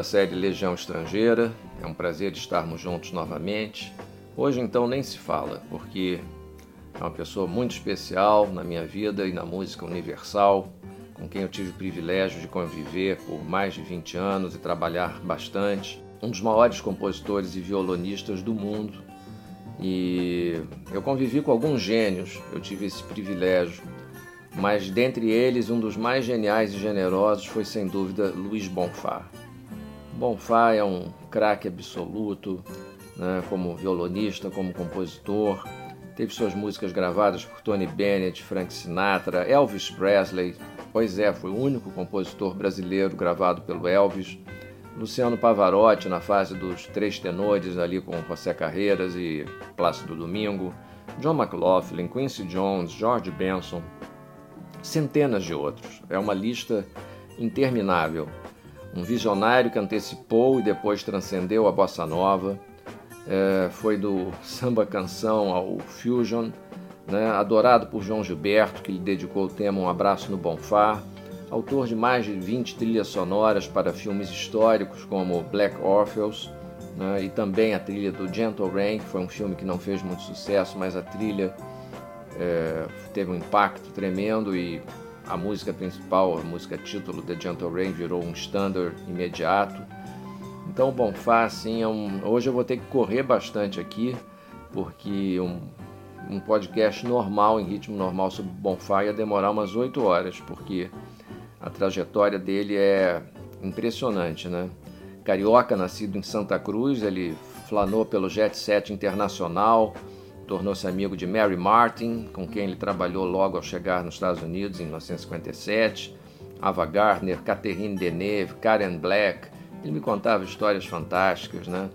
Da série Legião Estrangeira, é um prazer estarmos juntos novamente. Hoje então nem se fala, porque é uma pessoa muito especial na minha vida e na música universal, com quem eu tive o privilégio de conviver por mais de 20 anos e trabalhar bastante. Um dos maiores compositores e violonistas do mundo. E eu convivi com alguns gênios, eu tive esse privilégio mas dentre eles um dos mais geniais e generosos foi sem dúvida Luiz Bonfá. Bonfá é um craque absoluto, né, como violonista, como compositor. Teve suas músicas gravadas por Tony Bennett, Frank Sinatra, Elvis Presley. Pois é, foi o único compositor brasileiro gravado pelo Elvis. Luciano Pavarotti na fase dos três tenores ali com José Carreiras e Plácido Domingo. John McLaughlin, Quincy Jones, George Benson, centenas de outros. É uma lista interminável um visionário que antecipou e depois transcendeu a bossa nova. É, foi do samba canção ao fusion, né? adorado por João Gilberto, que lhe dedicou o tema Um Abraço no Bonfá. Autor de mais de 20 trilhas sonoras para filmes históricos como Black Orpheus, né? e também a trilha do Gentle Rain, que foi um filme que não fez muito sucesso, mas a trilha é, teve um impacto tremendo e a música principal, a música título The Gentle Rain virou um standard imediato. Então Bonfá, assim, é um... hoje eu vou ter que correr bastante aqui, porque um, um podcast normal, em ritmo normal sobre Bonfá ia demorar umas 8 horas, porque a trajetória dele é impressionante, né? Carioca, nascido em Santa Cruz, ele flanou pelo Jet Set Internacional, tornou-se amigo de Mary Martin, com quem ele trabalhou logo ao chegar nos Estados Unidos em 1957, Ava Gardner, Catherine Deneuve, Karen Black. Ele me contava histórias fantásticas, né?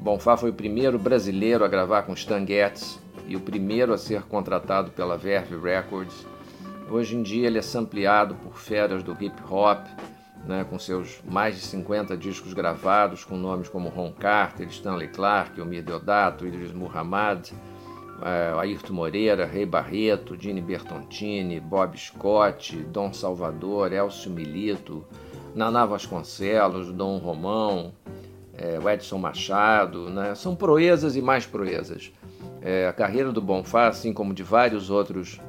Bonfá foi o primeiro brasileiro a gravar com Stan Getz e o primeiro a ser contratado pela Verve Records. Hoje em dia ele é sampleado por feras do hip hop, né, com seus mais de 50 discos gravados com nomes como Ron Carter, Stanley Clarke, Omir Deodato, Idris Muhammad, é, Ayrton Moreira, Rei Barreto, Dini Bertontini, Bob Scott, Dom Salvador, Elcio Milito, Naná Vasconcelos, Dom Romão, é, Edson Machado, né? são proezas e mais proezas. É, a carreira do Bonfá, assim como de vários outros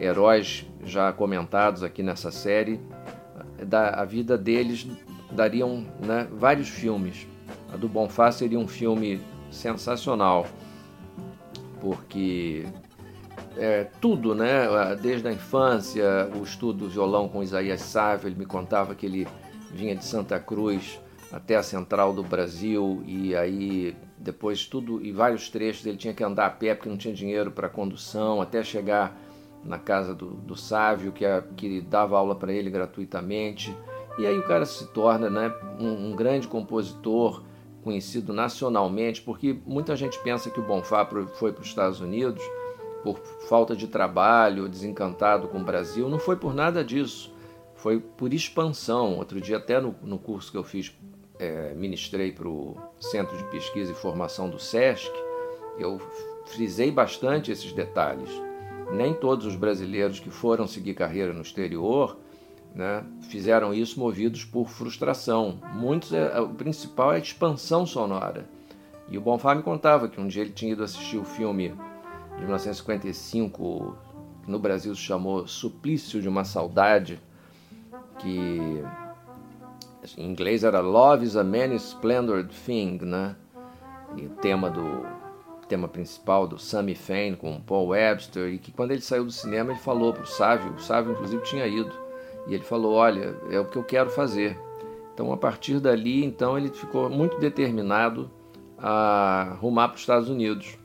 heróis já comentados aqui nessa série, da, a vida deles dariam né, vários filmes. A do Bonfá seria um filme sensacional porque é, tudo, né? Desde a infância, o estudo do violão com Isaías Sávio, ele me contava que ele vinha de Santa Cruz até a central do Brasil e aí depois tudo e vários trechos ele tinha que andar a pé porque não tinha dinheiro para condução até chegar na casa do, do Sávio que, a, que dava aula para ele gratuitamente e aí o cara se torna né, um, um grande compositor conhecido nacionalmente, porque muita gente pensa que o Bonfá foi para os Estados Unidos por falta de trabalho, desencantado com o Brasil. Não foi por nada disso, foi por expansão. Outro dia, até no, no curso que eu fiz, é, ministrei para o Centro de Pesquisa e Formação do SESC, eu frisei bastante esses detalhes. Nem todos os brasileiros que foram seguir carreira no exterior né, fizeram isso movidos por frustração. Muitos, é, o principal é a expansão sonora. E o Bonfá me contava que um dia ele tinha ido assistir o filme de 1955, que no Brasil se chamou Suplício de uma Saudade, que em inglês era Love is a Many Splendored Thing, né? E o tema do tema principal do Sammy Fain com Paul Webster e que quando ele saiu do cinema ele falou para o Sávio, o Sávio inclusive tinha ido e ele falou, olha, é o que eu quero fazer. Então a partir dali, então ele ficou muito determinado a rumar para os Estados Unidos.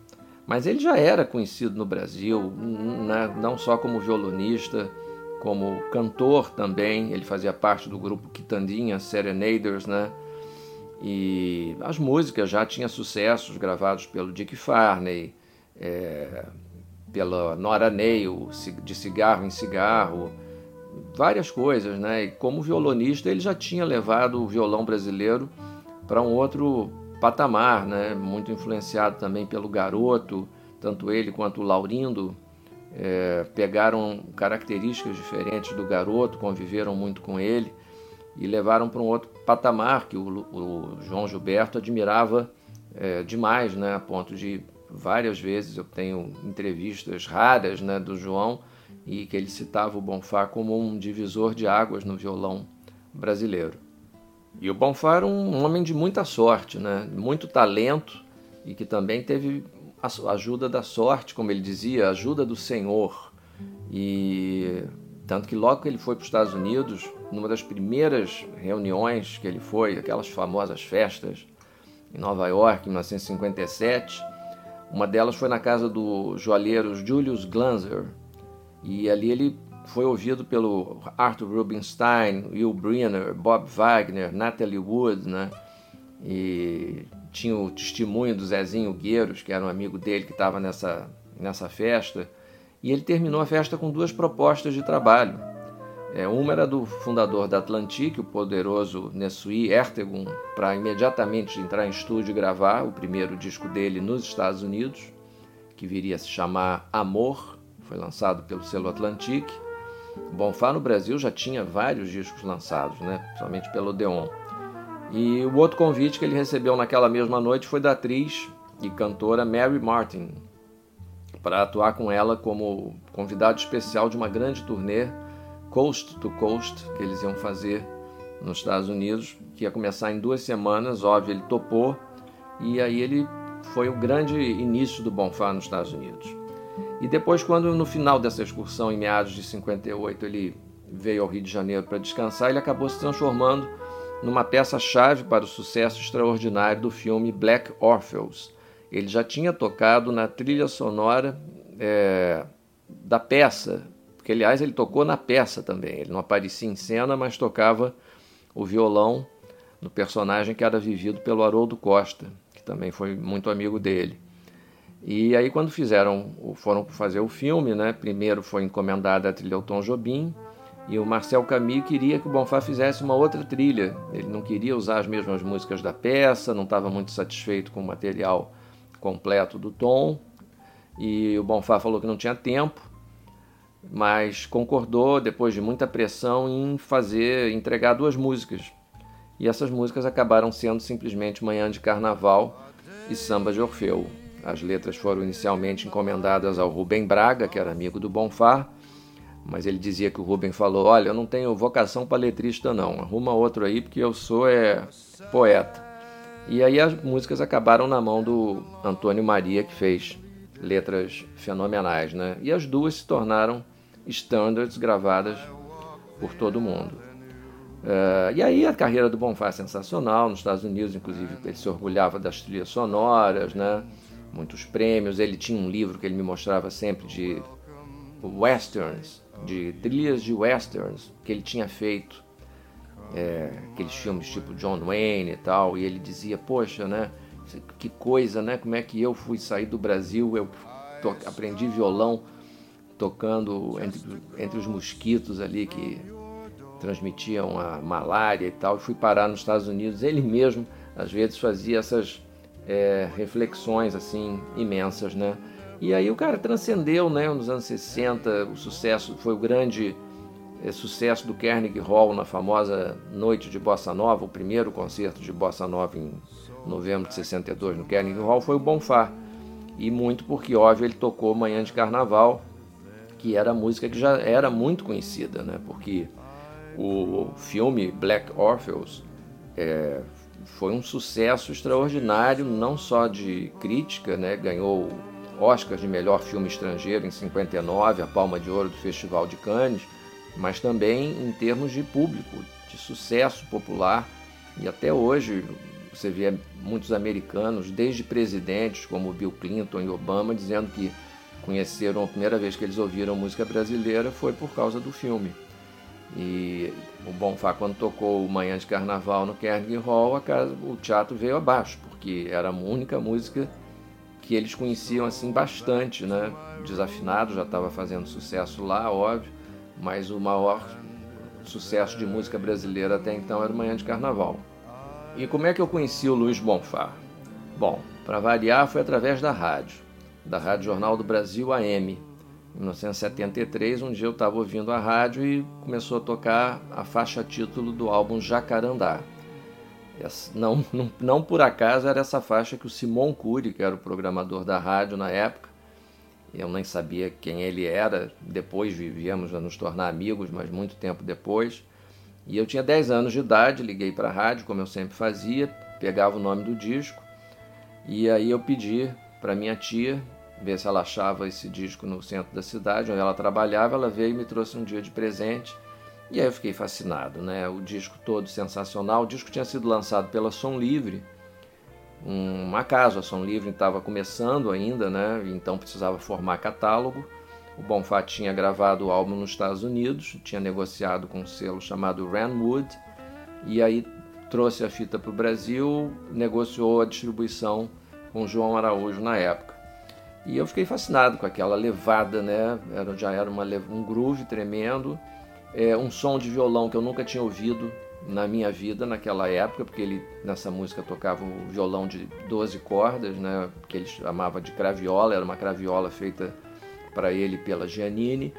Mas ele já era conhecido no Brasil, né? não só como violonista, como cantor também. Ele fazia parte do grupo Quitandinha Serenaders, né? E as músicas já tinham sucessos gravados pelo Dick Farney, é, pela Nora Neil, de cigarro em cigarro, várias coisas, né? E como violonista ele já tinha levado o violão brasileiro para um outro patamar, né? Muito influenciado também pelo Garoto, tanto ele quanto o Laurindo é, pegaram características diferentes do Garoto, conviveram muito com ele e levaram para um outro patamar que o, o João Gilberto admirava é, demais, né, a ponto de várias vezes eu tenho entrevistas raras né, do João e que ele citava o Bonfá como um divisor de águas no violão brasileiro. E o Bonfá era um homem de muita sorte, né, muito talento e que também teve a ajuda da sorte, como ele dizia, a ajuda do Senhor. E tanto que logo que ele foi para os Estados Unidos, numa das primeiras reuniões que ele foi, aquelas famosas festas em Nova York, em 1957, uma delas foi na casa do joalheiro Julius Glanzer, e ali ele foi ouvido pelo Arthur Rubinstein, Will Brenner, Bob Wagner, Natalie Wood, né? E tinha o testemunho do Zezinho Gueiros, que era um amigo dele que estava nessa, nessa festa. E ele terminou a festa com duas propostas de trabalho. É, uma era do fundador da Atlantic, o poderoso Nesui Ertegun, para imediatamente entrar em estúdio e gravar o primeiro disco dele nos Estados Unidos, que viria a se chamar Amor, foi lançado pelo selo Atlantic. Bonfá no Brasil já tinha vários discos lançados, né? somente pelo Odeon. E o outro convite que ele recebeu naquela mesma noite foi da atriz e cantora Mary Martin, para atuar com ela como convidado especial de uma grande turnê Coast to Coast que eles iam fazer nos Estados Unidos, que ia começar em duas semanas. Óbvio, ele topou e aí ele foi o grande início do Bonfá nos Estados Unidos. E depois, quando no final dessa excursão, em meados de 58, ele veio ao Rio de Janeiro para descansar, ele acabou se transformando numa peça-chave para o sucesso extraordinário do filme Black Orpheus, ele já tinha tocado na trilha sonora é, da peça, porque aliás ele tocou na peça também. Ele não aparecia em cena, mas tocava o violão no personagem que era vivido pelo Haroldo Costa, que também foi muito amigo dele. E aí quando fizeram, foram fazer o filme, né? Primeiro foi encomendada a trilha Tom Jobim e o Marcel Camus queria que o Bonfá fizesse uma outra trilha. Ele não queria usar as mesmas músicas da peça, não estava muito satisfeito com o material completo do Tom. E o Bonfá falou que não tinha tempo, mas concordou, depois de muita pressão, em fazer, entregar duas músicas. E essas músicas acabaram sendo simplesmente Manhã de Carnaval e Samba de Orfeu. As letras foram inicialmente encomendadas ao Rubem Braga, que era amigo do Bonfá, mas ele dizia que o Rubem falou: Olha, eu não tenho vocação para letrista, não, arruma outro aí, porque eu sou é, poeta. E aí as músicas acabaram na mão do Antônio Maria, que fez letras fenomenais, né? E as duas se tornaram standards gravadas por todo mundo. Uh, e aí a carreira do Bonfá é sensacional, nos Estados Unidos, inclusive, ele se orgulhava das trilhas sonoras, né? Muitos prêmios. Ele tinha um livro que ele me mostrava sempre de westerns, de trilhas de westerns que ele tinha feito é, aqueles filmes tipo John Wayne e tal, e ele dizia, poxa, né, que coisa, né, como é que eu fui sair do Brasil, eu aprendi violão tocando entre, entre os mosquitos ali que transmitiam a malária e tal, e fui parar nos Estados Unidos, ele mesmo às vezes fazia essas é, reflexões assim imensas, né? E aí o cara transcendeu, né? Nos anos 60, o sucesso foi o grande é, sucesso do Carnegie Hall na famosa Noite de Bossa Nova, o primeiro concerto de Bossa Nova em novembro de 62 no Carnegie Hall, foi o Bonfá. E muito porque, óbvio, ele tocou Manhã de Carnaval, que era música que já era muito conhecida, né? porque o filme Black Orpheus é, foi um sucesso extraordinário, não só de crítica, né? ganhou Oscar de melhor filme estrangeiro em 59, a Palma de Ouro do Festival de Cannes, mas também em termos de público, de sucesso popular. E até hoje você vê muitos americanos, desde presidentes como Bill Clinton e Obama, dizendo que conheceram a primeira vez que eles ouviram música brasileira foi por causa do filme. E o Bonfá, quando tocou Manhã de Carnaval no Carnegie Hall, casa, o teatro veio abaixo, porque era a única música que eles conheciam assim bastante, né? Desafinado já estava fazendo sucesso lá, óbvio, mas o maior sucesso de música brasileira até então era Manhã de Carnaval. E como é que eu conheci o Luiz Bonfá? Bom, para variar, foi através da rádio, da Rádio Jornal do Brasil AM, em 1973, um dia eu estava ouvindo a rádio e começou a tocar a faixa título do álbum Jacarandá. Não, não, não por acaso era essa faixa que o Simon Cury, que era o programador da rádio na época, eu nem sabia quem ele era, depois vivíamos a nos tornar amigos, mas muito tempo depois. E eu tinha 10 anos de idade, liguei para a rádio, como eu sempre fazia, pegava o nome do disco, e aí eu pedi para minha tia ver se ela achava esse disco no centro da cidade, onde ela trabalhava. Ela veio e me trouxe um dia de presente. E aí eu fiquei fascinado, né? O disco todo sensacional. O disco tinha sido lançado pela Som Livre, um acaso. A Som Livre estava começando ainda, né? Então precisava formar catálogo. O Bonfá tinha gravado o álbum nos Estados Unidos, tinha negociado com um selo chamado Ranwood, e aí trouxe a fita para o Brasil, negociou a distribuição com João Araújo na época. E eu fiquei fascinado com aquela levada, né? Era, já era uma, um groove tremendo, é, um som de violão que eu nunca tinha ouvido na minha vida naquela época, porque ele nessa música tocava um violão de 12 cordas, né? Que ele chamava de craviola, era uma craviola feita para ele pela Giannini.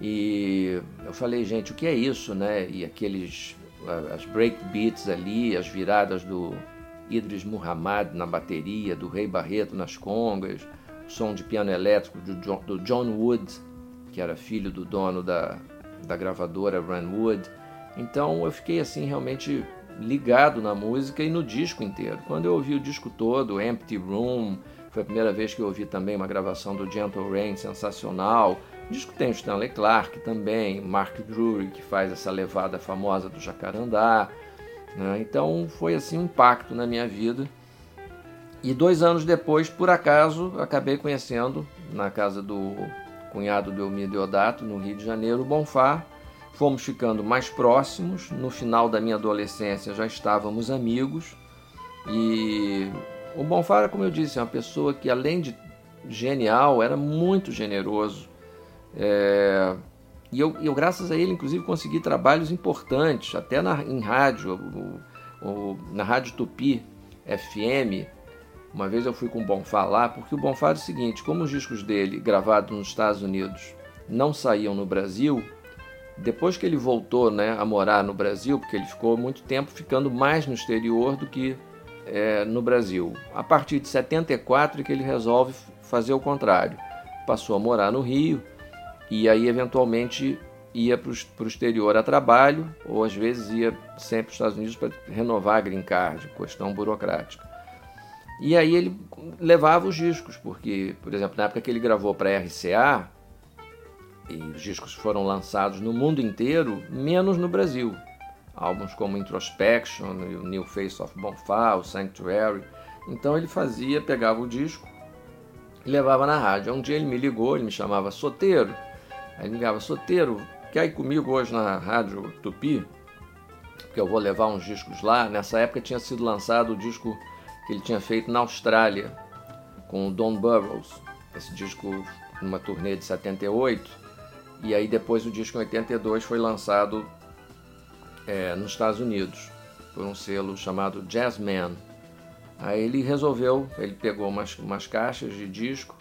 E eu falei, gente, o que é isso, né? E aqueles as break beats ali, as viradas do Idris Muhammad na bateria, do Rei Barreto nas congas, som de piano elétrico do John, do John Wood, que era filho do dono da, da gravadora Ranwood. Então eu fiquei assim realmente ligado na música e no disco inteiro. Quando eu ouvi o disco todo, Empty Room, foi a primeira vez que eu ouvi também uma gravação do Gentle Rain sensacional. O disco tem o Stanley Clark também, Mark Drury, que faz essa levada famosa do Jacarandá. Né? Então foi assim um impacto na minha vida. E dois anos depois, por acaso, acabei conhecendo na casa do cunhado do Elmir Deodato, no Rio de Janeiro, o Bonfá. Fomos ficando mais próximos. No final da minha adolescência já estávamos amigos. E o Bonfá, como eu disse, é uma pessoa que, além de genial, era muito generoso. É, e eu, eu, graças a ele, inclusive, consegui trabalhos importantes, até na, em rádio, o, o, na Rádio Tupi FM. Uma vez eu fui com o Bonfá lá, porque o Bonfá é o seguinte: como os discos dele, gravados nos Estados Unidos, não saíam no Brasil, depois que ele voltou né, a morar no Brasil, porque ele ficou muito tempo ficando mais no exterior do que é, no Brasil. A partir de 74 é que ele resolve fazer o contrário. Passou a morar no Rio e aí eventualmente ia para o exterior a trabalho, ou às vezes ia sempre para os Estados Unidos para renovar a green card, questão burocrática. E aí ele levava os discos, porque, por exemplo, na época que ele gravou para a RCA, e os discos foram lançados no mundo inteiro, menos no Brasil. Álbuns como Introspection, o New Face of Bonfá, o Sanctuary. Então ele fazia, pegava o disco e levava na rádio. Um dia ele me ligou, ele me chamava Soteiro, Aí ligava, Soteiro, quer ir comigo hoje na Rádio Tupi? Que eu vou levar uns discos lá. Nessa época tinha sido lançado o disco que ele tinha feito na Austrália, com o Don Burrows. Esse disco numa turnê de 78. E aí depois o disco em 82 foi lançado é, nos Estados Unidos, por um selo chamado Jazzman. Aí ele resolveu, ele pegou umas, umas caixas de disco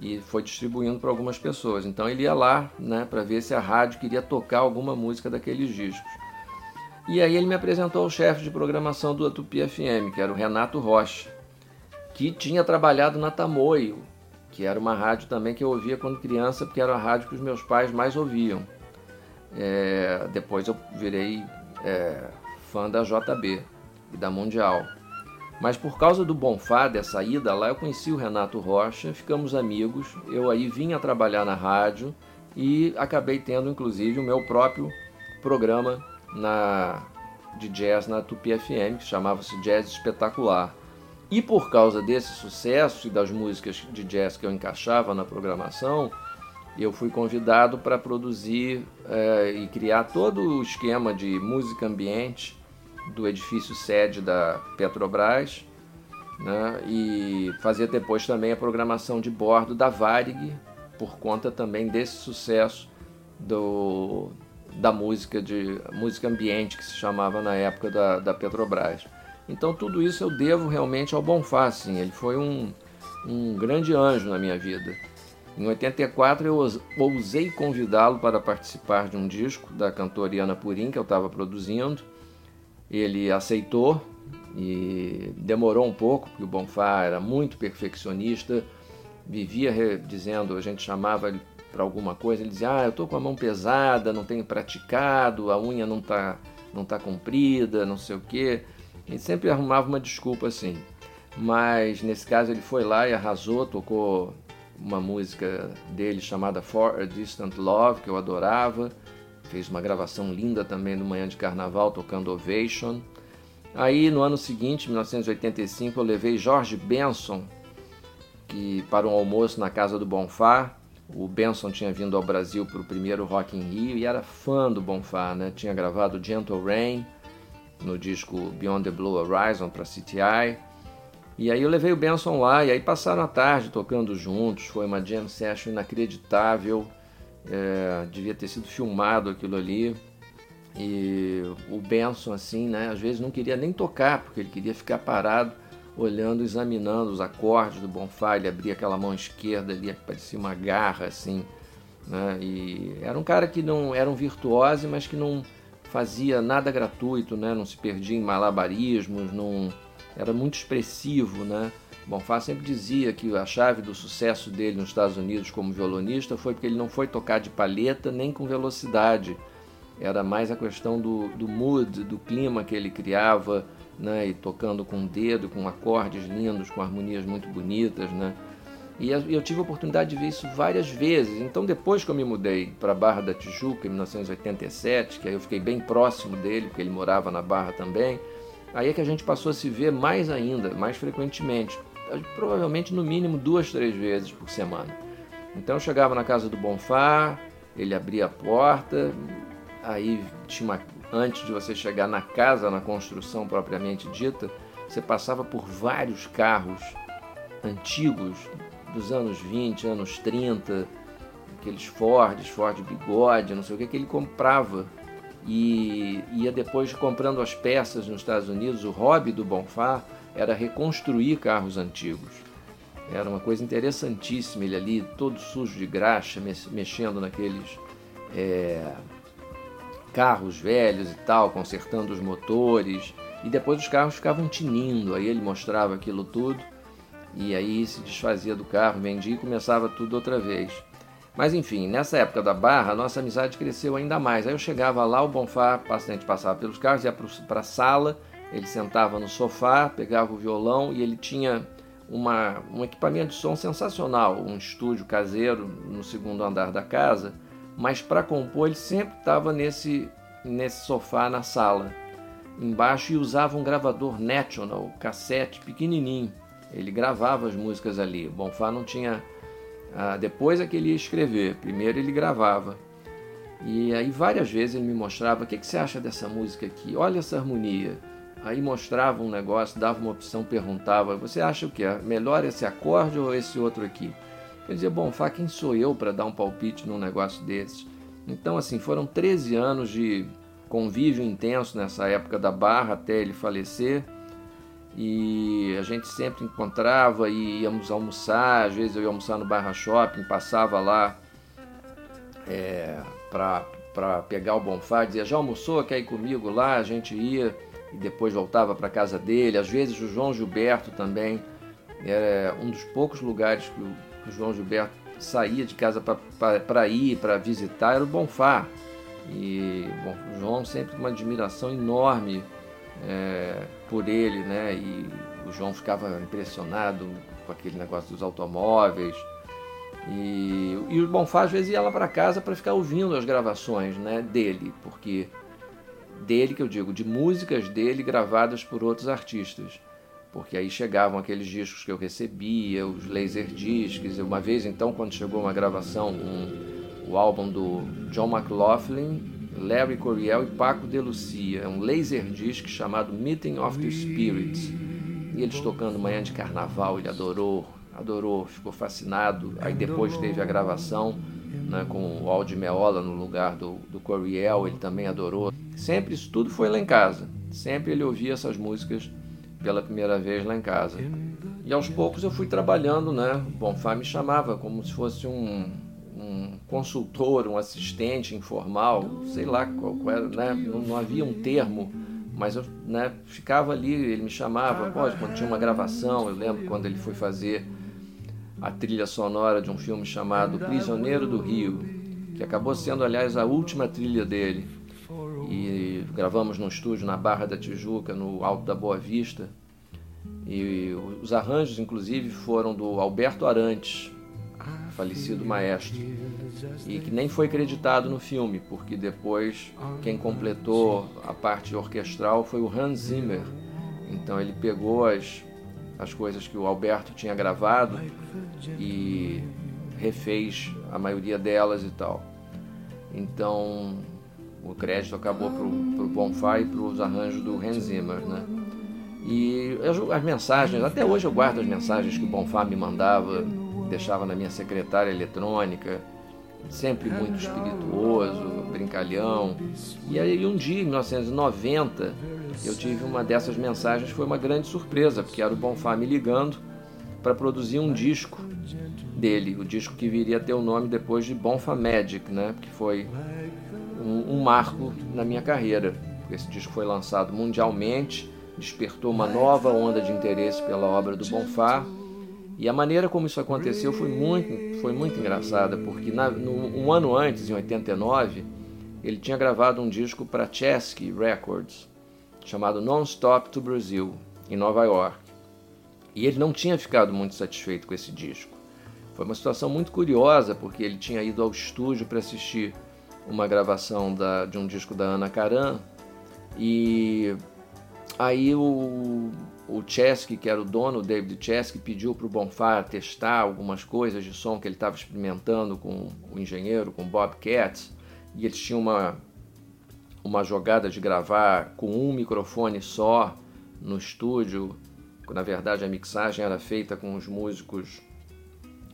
e foi distribuindo para algumas pessoas. Então ele ia lá né, para ver se a rádio queria tocar alguma música daqueles discos. E aí ele me apresentou ao chefe de programação do Atupi FM, que era o Renato Rocha, que tinha trabalhado na Tamoio, que era uma rádio também que eu ouvia quando criança, porque era a rádio que os meus pais mais ouviam. É, depois eu virei é, fã da JB. e da Mundial. Mas por causa do Bonfá, dessa ida lá, eu conheci o Renato Rocha, ficamos amigos. Eu aí vim a trabalhar na rádio e acabei tendo inclusive o meu próprio programa na de jazz na Tupi FM, que chamava-se Jazz Espetacular. E por causa desse sucesso e das músicas de jazz que eu encaixava na programação, eu fui convidado para produzir é, e criar todo o esquema de música ambiente do edifício sede da Petrobras né, e fazer depois também a programação de bordo da Varig, por conta também desse sucesso do, da música de música ambiente que se chamava na época da, da Petrobras. Então tudo isso eu devo realmente ao Bonfá, assim. ele foi um, um grande anjo na minha vida. Em 84 eu ousei convidá-lo para participar de um disco da cantora Iana Purim que eu estava produzindo. Ele aceitou e demorou um pouco, porque o Bonfá era muito perfeccionista, vivia dizendo, a gente chamava ele para alguma coisa, ele dizia: "Ah, eu tô com a mão pesada, não tenho praticado, a unha não tá não tá comprida, não sei o quê". Ele sempre arrumava uma desculpa assim. Mas nesse caso ele foi lá e arrasou, tocou uma música dele chamada For a Distant Love, que eu adorava. Fez uma gravação linda também no Manhã de Carnaval, tocando Ovation. Aí no ano seguinte, 1985, eu levei George Benson que, para um almoço na casa do Bonfá. O Benson tinha vindo ao Brasil para o primeiro Rock in Rio e era fã do Bonfá, né? Tinha gravado Gentle Rain no disco Beyond the Blue Horizon para CTI. E aí eu levei o Benson lá e aí passaram a tarde tocando juntos. Foi uma jam session inacreditável. É, devia ter sido filmado aquilo ali. E o Benson, assim, né, às vezes não queria nem tocar, porque ele queria ficar parado, olhando, examinando os acordes do Bonfá. Ele abria aquela mão esquerda ali, que parecia uma garra, assim. Né, e era um cara que não era um virtuose, mas que não fazia nada gratuito, né, não se perdia em malabarismos, não era muito expressivo, né. Bonfá sempre dizia que a chave do sucesso dele nos Estados Unidos como violonista foi porque ele não foi tocar de palheta nem com velocidade. Era mais a questão do, do mood, do clima que ele criava, né? e tocando com o dedo, com acordes lindos, com harmonias muito bonitas. Né? E eu tive a oportunidade de ver isso várias vezes. Então, depois que eu me mudei para Barra da Tijuca, em 1987, que aí eu fiquei bem próximo dele, porque ele morava na Barra também, aí é que a gente passou a se ver mais ainda, mais frequentemente provavelmente no mínimo duas, três vezes por semana. Então eu chegava na casa do Bonfá, ele abria a porta, aí uma, antes de você chegar na casa, na construção propriamente dita, você passava por vários carros antigos dos anos 20, anos 30, aqueles Fords, Ford Bigode, não sei o que, que ele comprava e ia depois comprando as peças nos Estados Unidos. O hobby do Bonfá era reconstruir carros antigos. Era uma coisa interessantíssima, ele ali todo sujo de graxa, mexendo naqueles é, carros velhos e tal, consertando os motores. E depois os carros ficavam tinindo, aí ele mostrava aquilo tudo e aí se desfazia do carro, vendia e começava tudo outra vez. Mas enfim, nessa época da barra, nossa amizade cresceu ainda mais. Aí eu chegava lá, o Bonfá, a gente passava pelos carros, ia para a sala ele sentava no sofá, pegava o violão e ele tinha uma, um equipamento de som sensacional, um estúdio caseiro no segundo andar da casa, mas para compor ele sempre estava nesse, nesse sofá na sala, embaixo e usava um gravador National, cassete pequenininho. Ele gravava as músicas ali. O Bonfá não tinha. Ah, depois é que ele ia escrever, primeiro ele gravava. E aí várias vezes ele me mostrava: o que, que você acha dessa música aqui? Olha essa harmonia. Aí mostrava um negócio, dava uma opção, perguntava: Você acha o que? É melhor esse acorde ou esse outro aqui? Eu dizia: Bom, Fá, quem sou eu para dar um palpite num negócio desses? Então, assim, foram 13 anos de convívio intenso nessa época da Barra até ele falecer. E a gente sempre encontrava e íamos almoçar. Às vezes eu ia almoçar no Barra Shopping, passava lá é, para pegar o Bonfá, dizia: Já almoçou? Quer ir comigo lá? A gente ia e depois voltava para casa dele. Às vezes o João Gilberto também era um dos poucos lugares que o, João Gilberto saía de casa para ir, para visitar, era o Bonfá. E bom, o João sempre uma admiração enorme é, por ele, né? E o João ficava impressionado com aquele negócio dos automóveis. E, e o Bonfá às vezes ia lá para casa para ficar ouvindo as gravações né, dele, porque dele que eu digo, de músicas dele gravadas por outros artistas. Porque aí chegavam aqueles discos que eu recebia, os laser discs. Uma vez então, quando chegou uma gravação, um, o álbum do John McLaughlin, Larry Coryell e Paco de Lucia, é um laser disc chamado Meeting of the Spirits. E eles tocando Manhã de Carnaval, ele adorou, adorou, ficou fascinado. Aí depois teve a gravação né, com o Aldi Meola no lugar do, do Coryell, ele também adorou. Sempre isso tudo foi lá em casa. Sempre ele ouvia essas músicas pela primeira vez lá em casa. E aos poucos eu fui trabalhando, né? O Bonfá me chamava como se fosse um, um consultor, um assistente informal, sei lá qual, qual era, né? Não, não, havia um termo, mas eu né, ficava ali, ele me chamava, pode, quando tinha uma gravação, eu lembro quando ele foi fazer a trilha sonora de um filme chamado Prisioneiro do Rio, que acabou sendo, aliás, a última trilha dele e gravamos no estúdio na Barra da Tijuca, no Alto da Boa Vista. E os arranjos, inclusive, foram do Alberto Arantes, falecido maestro, e que nem foi creditado no filme, porque depois quem completou a parte orquestral foi o Hans Zimmer. Então ele pegou as, as coisas que o Alberto tinha gravado e refez a maioria delas e tal. Então o crédito acabou para o Bonfá e para os arranjos do Hans Zimmer, né? E as mensagens, até hoje eu guardo as mensagens que o Bonfá me mandava, deixava na minha secretária eletrônica, sempre muito espirituoso, brincalhão. E aí um dia, em 1990, eu tive uma dessas mensagens, foi uma grande surpresa, porque era o Bonfá me ligando para produzir um disco dele, o disco que viria a ter o nome depois de Bonfá Magic, né? Que foi um, um marco na minha carreira. Esse disco foi lançado mundialmente, despertou uma nova onda de interesse pela obra do Bonfá. E a maneira como isso aconteceu foi muito, foi muito engraçada, porque na, no, um ano antes, em 89, ele tinha gravado um disco para Chesky Records, chamado Non-Stop to Brazil, em Nova York. E ele não tinha ficado muito satisfeito com esse disco. Foi uma situação muito curiosa, porque ele tinha ido ao estúdio para assistir uma gravação da, de um disco da Ana Karan e aí o, o Chesky, que era o dono, o David Chesky, pediu para o Bonfire testar algumas coisas de som que ele estava experimentando com o engenheiro, com o Bob Katz, e eles tinham uma, uma jogada de gravar com um microfone só no estúdio, na verdade a mixagem era feita com os músicos,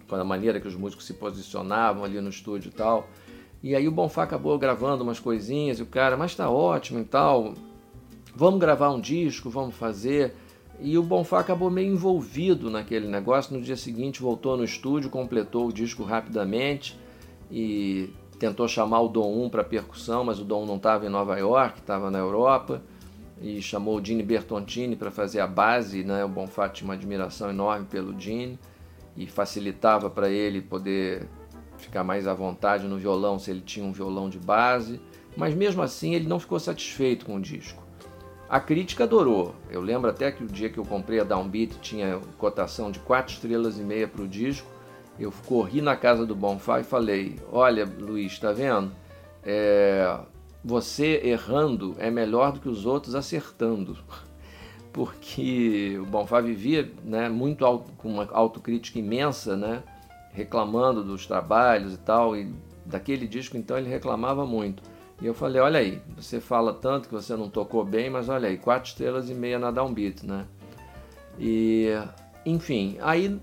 com a maneira que os músicos se posicionavam ali no estúdio e tal. E aí o Bonfá acabou gravando umas coisinhas e o cara, mas tá ótimo e tal, vamos gravar um disco, vamos fazer. E o Bonfá acabou meio envolvido naquele negócio. No dia seguinte voltou no estúdio, completou o disco rapidamente e tentou chamar o Dom 1 para percussão, mas o Dom não estava em Nova York, estava na Europa. E chamou o Gene Bertontini para fazer a base. Né? O Bonfá tinha uma admiração enorme pelo Gene e facilitava para ele poder ficar mais à vontade no violão se ele tinha um violão de base, mas mesmo assim ele não ficou satisfeito com o disco. A crítica adorou. Eu lembro até que o dia que eu comprei a Downbeat tinha cotação de 4 estrelas e meia para o disco. Eu corri na casa do Bonfá e falei: Olha, Luiz, está vendo? É, você errando é melhor do que os outros acertando. Porque o Bonfá vivia né, muito com uma autocrítica imensa, né? reclamando dos trabalhos e tal, e daquele disco então ele reclamava muito. E eu falei, olha aí, você fala tanto que você não tocou bem, mas olha aí, quatro estrelas e meia na Downbeat, né? E, enfim, aí,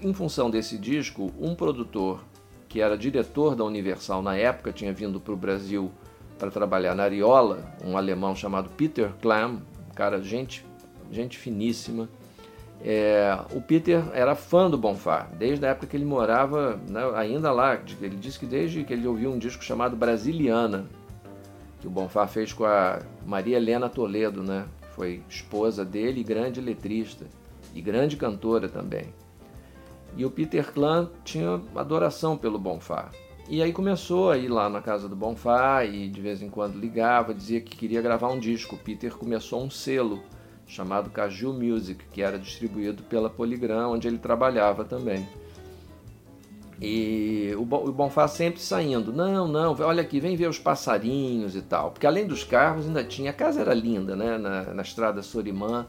em função desse disco, um produtor que era diretor da Universal na época, tinha vindo para o Brasil para trabalhar na Ariola, um alemão chamado Peter Klam, um cara, gente, gente finíssima, é, o Peter era fã do Bonfá, desde a época que ele morava né, ainda lá. Ele disse que desde que ele ouviu um disco chamado Brasiliana, que o Bonfá fez com a Maria Helena Toledo, né? Foi esposa dele grande letrista e grande cantora também. E o Peter Klan tinha adoração pelo Bonfá. E aí começou a ir lá na casa do Bonfá e de vez em quando ligava, dizia que queria gravar um disco. O Peter começou um selo chamado Caju Music, que era distribuído pela Polygram, onde ele trabalhava também. E o Bonfá sempre saindo, não, não, olha aqui, vem ver os passarinhos e tal. Porque além dos carros, ainda tinha, a casa era linda, né, na, na estrada Sorimã,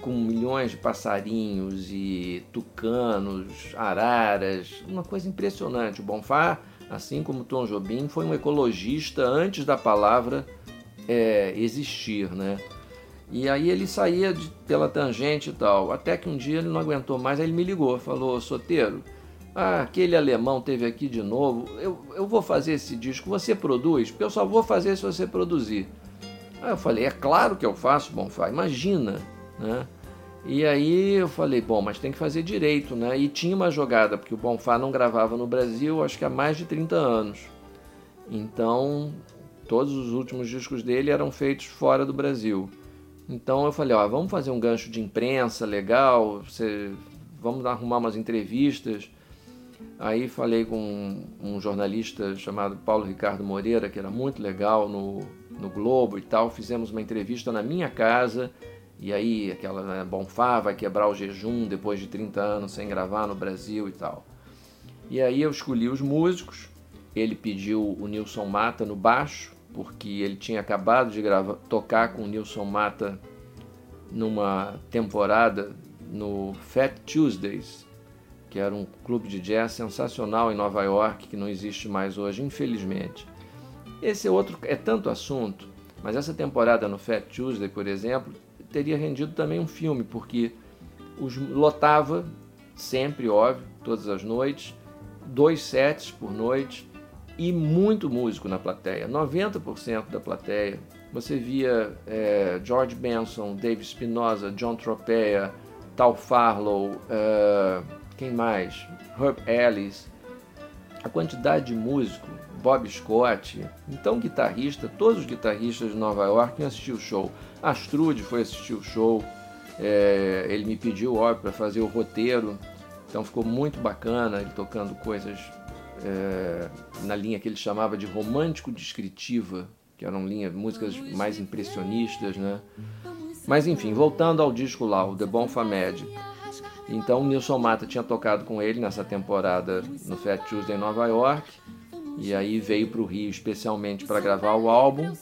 com milhões de passarinhos e tucanos, araras, uma coisa impressionante. O Bonfá, assim como Tom Jobim, foi um ecologista antes da palavra é, existir, né? E aí ele saía de, pela tangente e tal, até que um dia ele não aguentou mais, aí ele me ligou, falou, Soteiro, ah, aquele alemão teve aqui de novo, eu, eu vou fazer esse disco, você produz? Porque eu só vou fazer se você produzir. Aí eu falei, é claro que eu faço, Bonfá, imagina, né? E aí eu falei, bom, mas tem que fazer direito, né? E tinha uma jogada, porque o Bonfá não gravava no Brasil, acho que há mais de 30 anos. Então, todos os últimos discos dele eram feitos fora do Brasil. Então eu falei, ó, vamos fazer um gancho de imprensa legal, você, vamos arrumar umas entrevistas. Aí falei com um jornalista chamado Paulo Ricardo Moreira, que era muito legal no, no Globo e tal. Fizemos uma entrevista na minha casa. E aí, aquela né, Bonfá vai quebrar o jejum depois de 30 anos sem gravar no Brasil e tal. E aí eu escolhi os músicos. Ele pediu o Nilson Mata no baixo, porque ele tinha acabado de gravar, tocar com o Nilson Mata numa temporada no Fat Tuesdays, que era um clube de jazz sensacional em Nova York, que não existe mais hoje, infelizmente. Esse é outro, é tanto assunto, mas essa temporada no Fat Tuesday, por exemplo, teria rendido também um filme, porque os lotava sempre, óbvio, todas as noites, dois sets por noite, e muito músico na plateia. 90% da plateia. Você via é, George Benson, Dave Spinoza, John Tropea, Tal Farlow, uh, quem mais? Herb Ellis. A quantidade de músico, Bob Scott, então guitarrista, todos os guitarristas de Nova York iam assistir o show. Astrude foi assistir o show. É, ele me pediu, para fazer o roteiro. Então ficou muito bacana ele tocando coisas é, na linha que ele chamava de romântico descritiva, que eram linhas, músicas mais impressionistas, né? Mas enfim, voltando ao disco lá, o The Bonfa Magic. Então o Nilson Mata tinha tocado com ele nessa temporada no Fat Tuesday em Nova York. E aí veio para o Rio especialmente para gravar o álbum.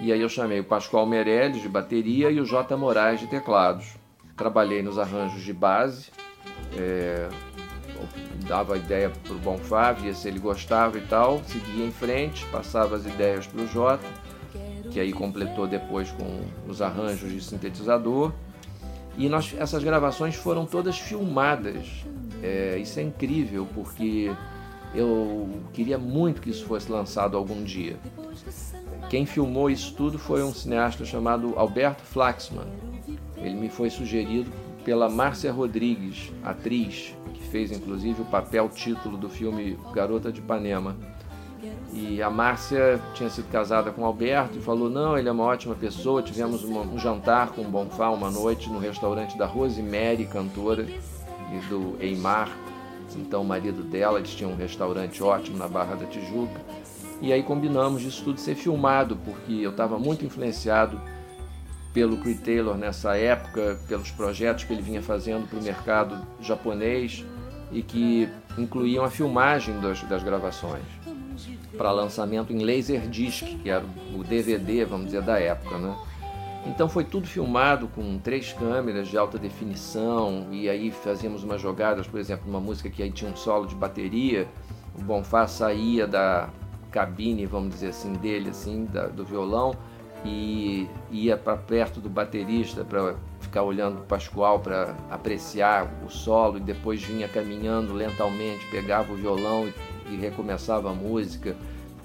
E aí eu chamei o Pascoal Meirelles de bateria e o J. Moraes de teclados. Trabalhei nos arranjos de base. É, dava a ideia para o Bonfá, via se ele gostava e tal, seguia em frente, passava as ideias para o Jota, que aí completou depois com os arranjos de sintetizador. E nós, essas gravações foram todas filmadas. É, isso é incrível, porque eu queria muito que isso fosse lançado algum dia. Quem filmou isso tudo foi um cineasta chamado Alberto Flaxman. Ele me foi sugerido pela Márcia Rodrigues, atriz, fez inclusive o papel título do filme Garota de Ipanema. E a Márcia tinha sido casada com o Alberto e falou: Não, ele é uma ótima pessoa. Tivemos uma, um jantar com o Bonfá uma noite no restaurante da Rosemary, cantora, e do Eimar, então o marido dela. Eles tinham um restaurante ótimo na Barra da Tijuca. E aí combinamos disso tudo ser filmado, porque eu estava muito influenciado pelo Creed Taylor nessa época, pelos projetos que ele vinha fazendo para o mercado japonês e que incluíam a filmagem das, das gravações para lançamento em Laserdisc, que era o DVD, vamos dizer, da época, né? Então foi tudo filmado com três câmeras de alta definição e aí fazíamos umas jogadas, por exemplo, uma música que aí tinha um solo de bateria, o Bonfá saía da cabine, vamos dizer assim, dele, assim, da, do violão e ia para perto do baterista para ficar olhando o Pascoal para apreciar o solo e depois vinha caminhando lentamente, pegava o violão e, recomeçava a música.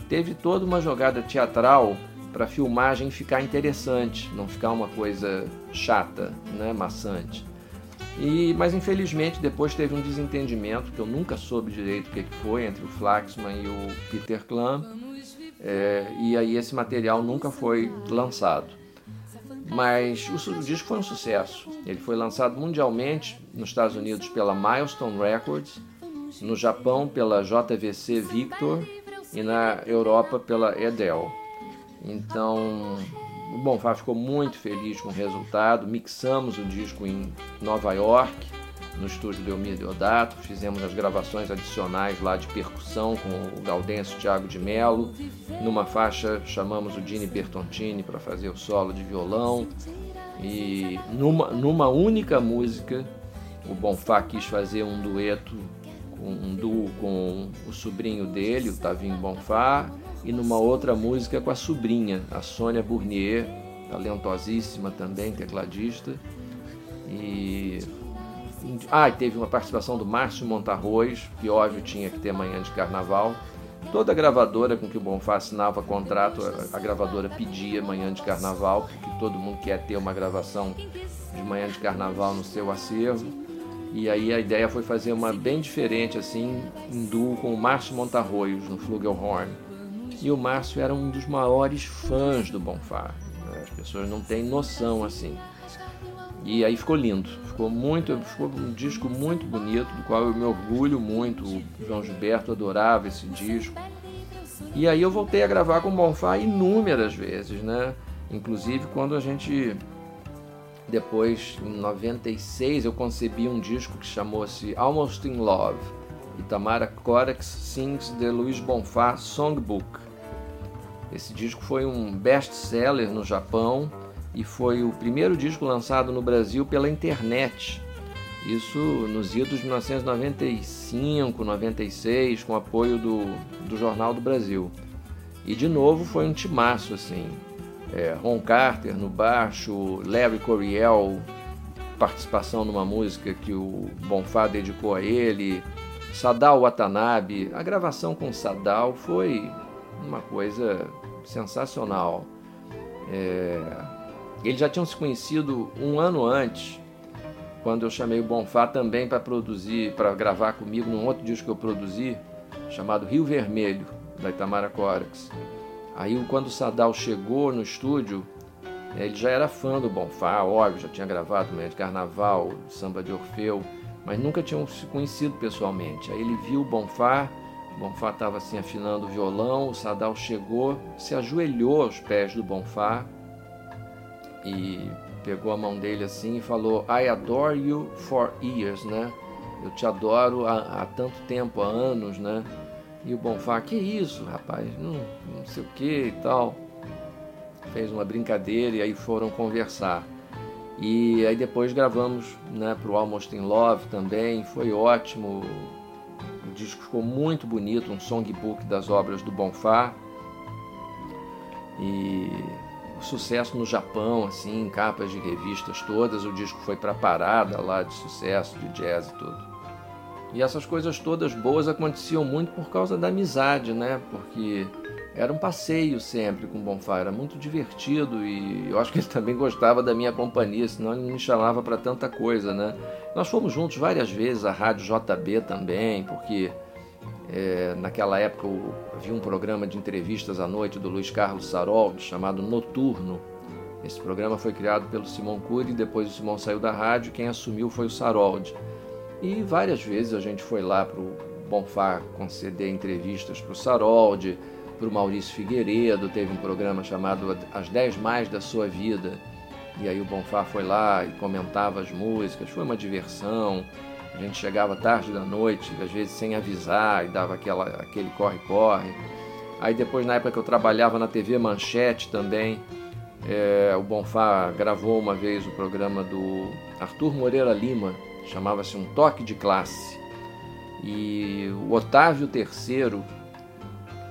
Teve toda uma jogada teatral para a filmagem ficar interessante, não ficar uma coisa chata, né, maçante. E, mas infelizmente depois teve um desentendimento que eu nunca soube direito o que foi entre o Flaxman e o Peter Klam. É, e aí esse material nunca foi lançado. Mas o, disco foi um sucesso. Ele foi lançado mundialmente nos Estados Unidos pela Milestone Records no Japão pela JVC Victor e na Europa pela Edel. Então, o Bonfá ficou muito feliz com o resultado. Mixamos o disco em Nova York, no estúdio Delmir Deodato. Fizemos as gravações adicionais lá de percussão com o Gaudêncio Thiago de Mello. Numa faixa chamamos o Dini Bertontini para fazer o solo de violão. E numa, numa única música, o Bonfá quis fazer um dueto, um duo com o sobrinho dele, o Tavinho Bonfá, e numa outra música com a sobrinha, a Sônia Bournier, talentosíssima também, tecladista. E ah, e teve uma participação do Márcio Montarroz, que óbvio tinha que ter manhã de carnaval. Toda gravadora com que o Bonfá assinava contrato, a gravadora pedia manhã de carnaval, porque todo mundo quer ter uma gravação de manhã de carnaval no seu acervo. E aí a ideia foi fazer uma bem diferente, assim, em duo com o Márcio Montarroios no Flugelhorn. E o Márcio era um dos maiores fãs do Bonfá. Né? As pessoas não têm noção assim. E aí ficou lindo, ficou muito, ficou um disco muito bonito, do qual eu me orgulho muito. O João Gilberto adorava esse disco. E aí eu voltei a gravar com o Bonfá inúmeras vezes, né? Inclusive quando a gente depois em 96 eu concebi um disco que chamou-se Almost in Love. Itamara Corex sings The Luiz Bonfá Songbook. Esse disco foi um best-seller no Japão e foi o primeiro disco lançado no Brasil pela internet. Isso nos idos de 1995, 96, com apoio do, do Jornal do Brasil. E de novo foi um timaço assim. É, Ron Carter no baixo, Larry Coryell, participação numa música que o Bonfá dedicou a ele, Sadal Watanabe. A gravação com Sadal foi uma coisa sensacional. É, eles já tinham se conhecido um ano antes, quando eu chamei o Bonfá também para produzir, para gravar comigo num outro disco que eu produzi, chamado Rio Vermelho, da Itamara Corax. Aí, quando o Sadal chegou no estúdio, ele já era fã do Bonfá, óbvio, já tinha gravado Manhã de Carnaval, Samba de Orfeu, mas nunca tinham se conhecido pessoalmente. Aí ele viu o Bonfá, o Bonfá estava assim afinando o violão, o Sadal chegou, se ajoelhou aos pés do Bonfá e pegou a mão dele assim e falou: I adore you for years, né? Eu te adoro há, há tanto tempo, há anos, né? E o Bonfá, que isso, rapaz? Não, não sei o que e tal. Fez uma brincadeira e aí foram conversar. E aí depois gravamos né, para o Almost in Love também, foi ótimo. O disco ficou muito bonito, um songbook das obras do Bonfá. E sucesso no Japão, assim, em capas de revistas todas. O disco foi para parada lá de sucesso, de jazz e tudo. E essas coisas todas boas aconteciam muito por causa da amizade, né? Porque era um passeio sempre com o Bonfá, era muito divertido e eu acho que ele também gostava da minha companhia, senão ele não me chamava para tanta coisa, né? Nós fomos juntos várias vezes à Rádio JB também, porque é, naquela época havia um programa de entrevistas à noite do Luiz Carlos Sarol, chamado Noturno. Esse programa foi criado pelo Simon Cury, depois o Simon saiu da rádio, quem assumiu foi o Saroldi. E várias vezes a gente foi lá para o Bonfá conceder entrevistas para o Saroldi, para o Maurício Figueiredo, teve um programa chamado As 10 Mais da Sua Vida, e aí o Bonfá foi lá e comentava as músicas, foi uma diversão. A gente chegava tarde da noite, às vezes sem avisar, e dava aquela, aquele corre-corre. Aí depois, na época que eu trabalhava na TV Manchete também, é, o Bonfá gravou uma vez o programa do Arthur Moreira Lima, chamava-se Um Toque de Classe. E o Otávio III,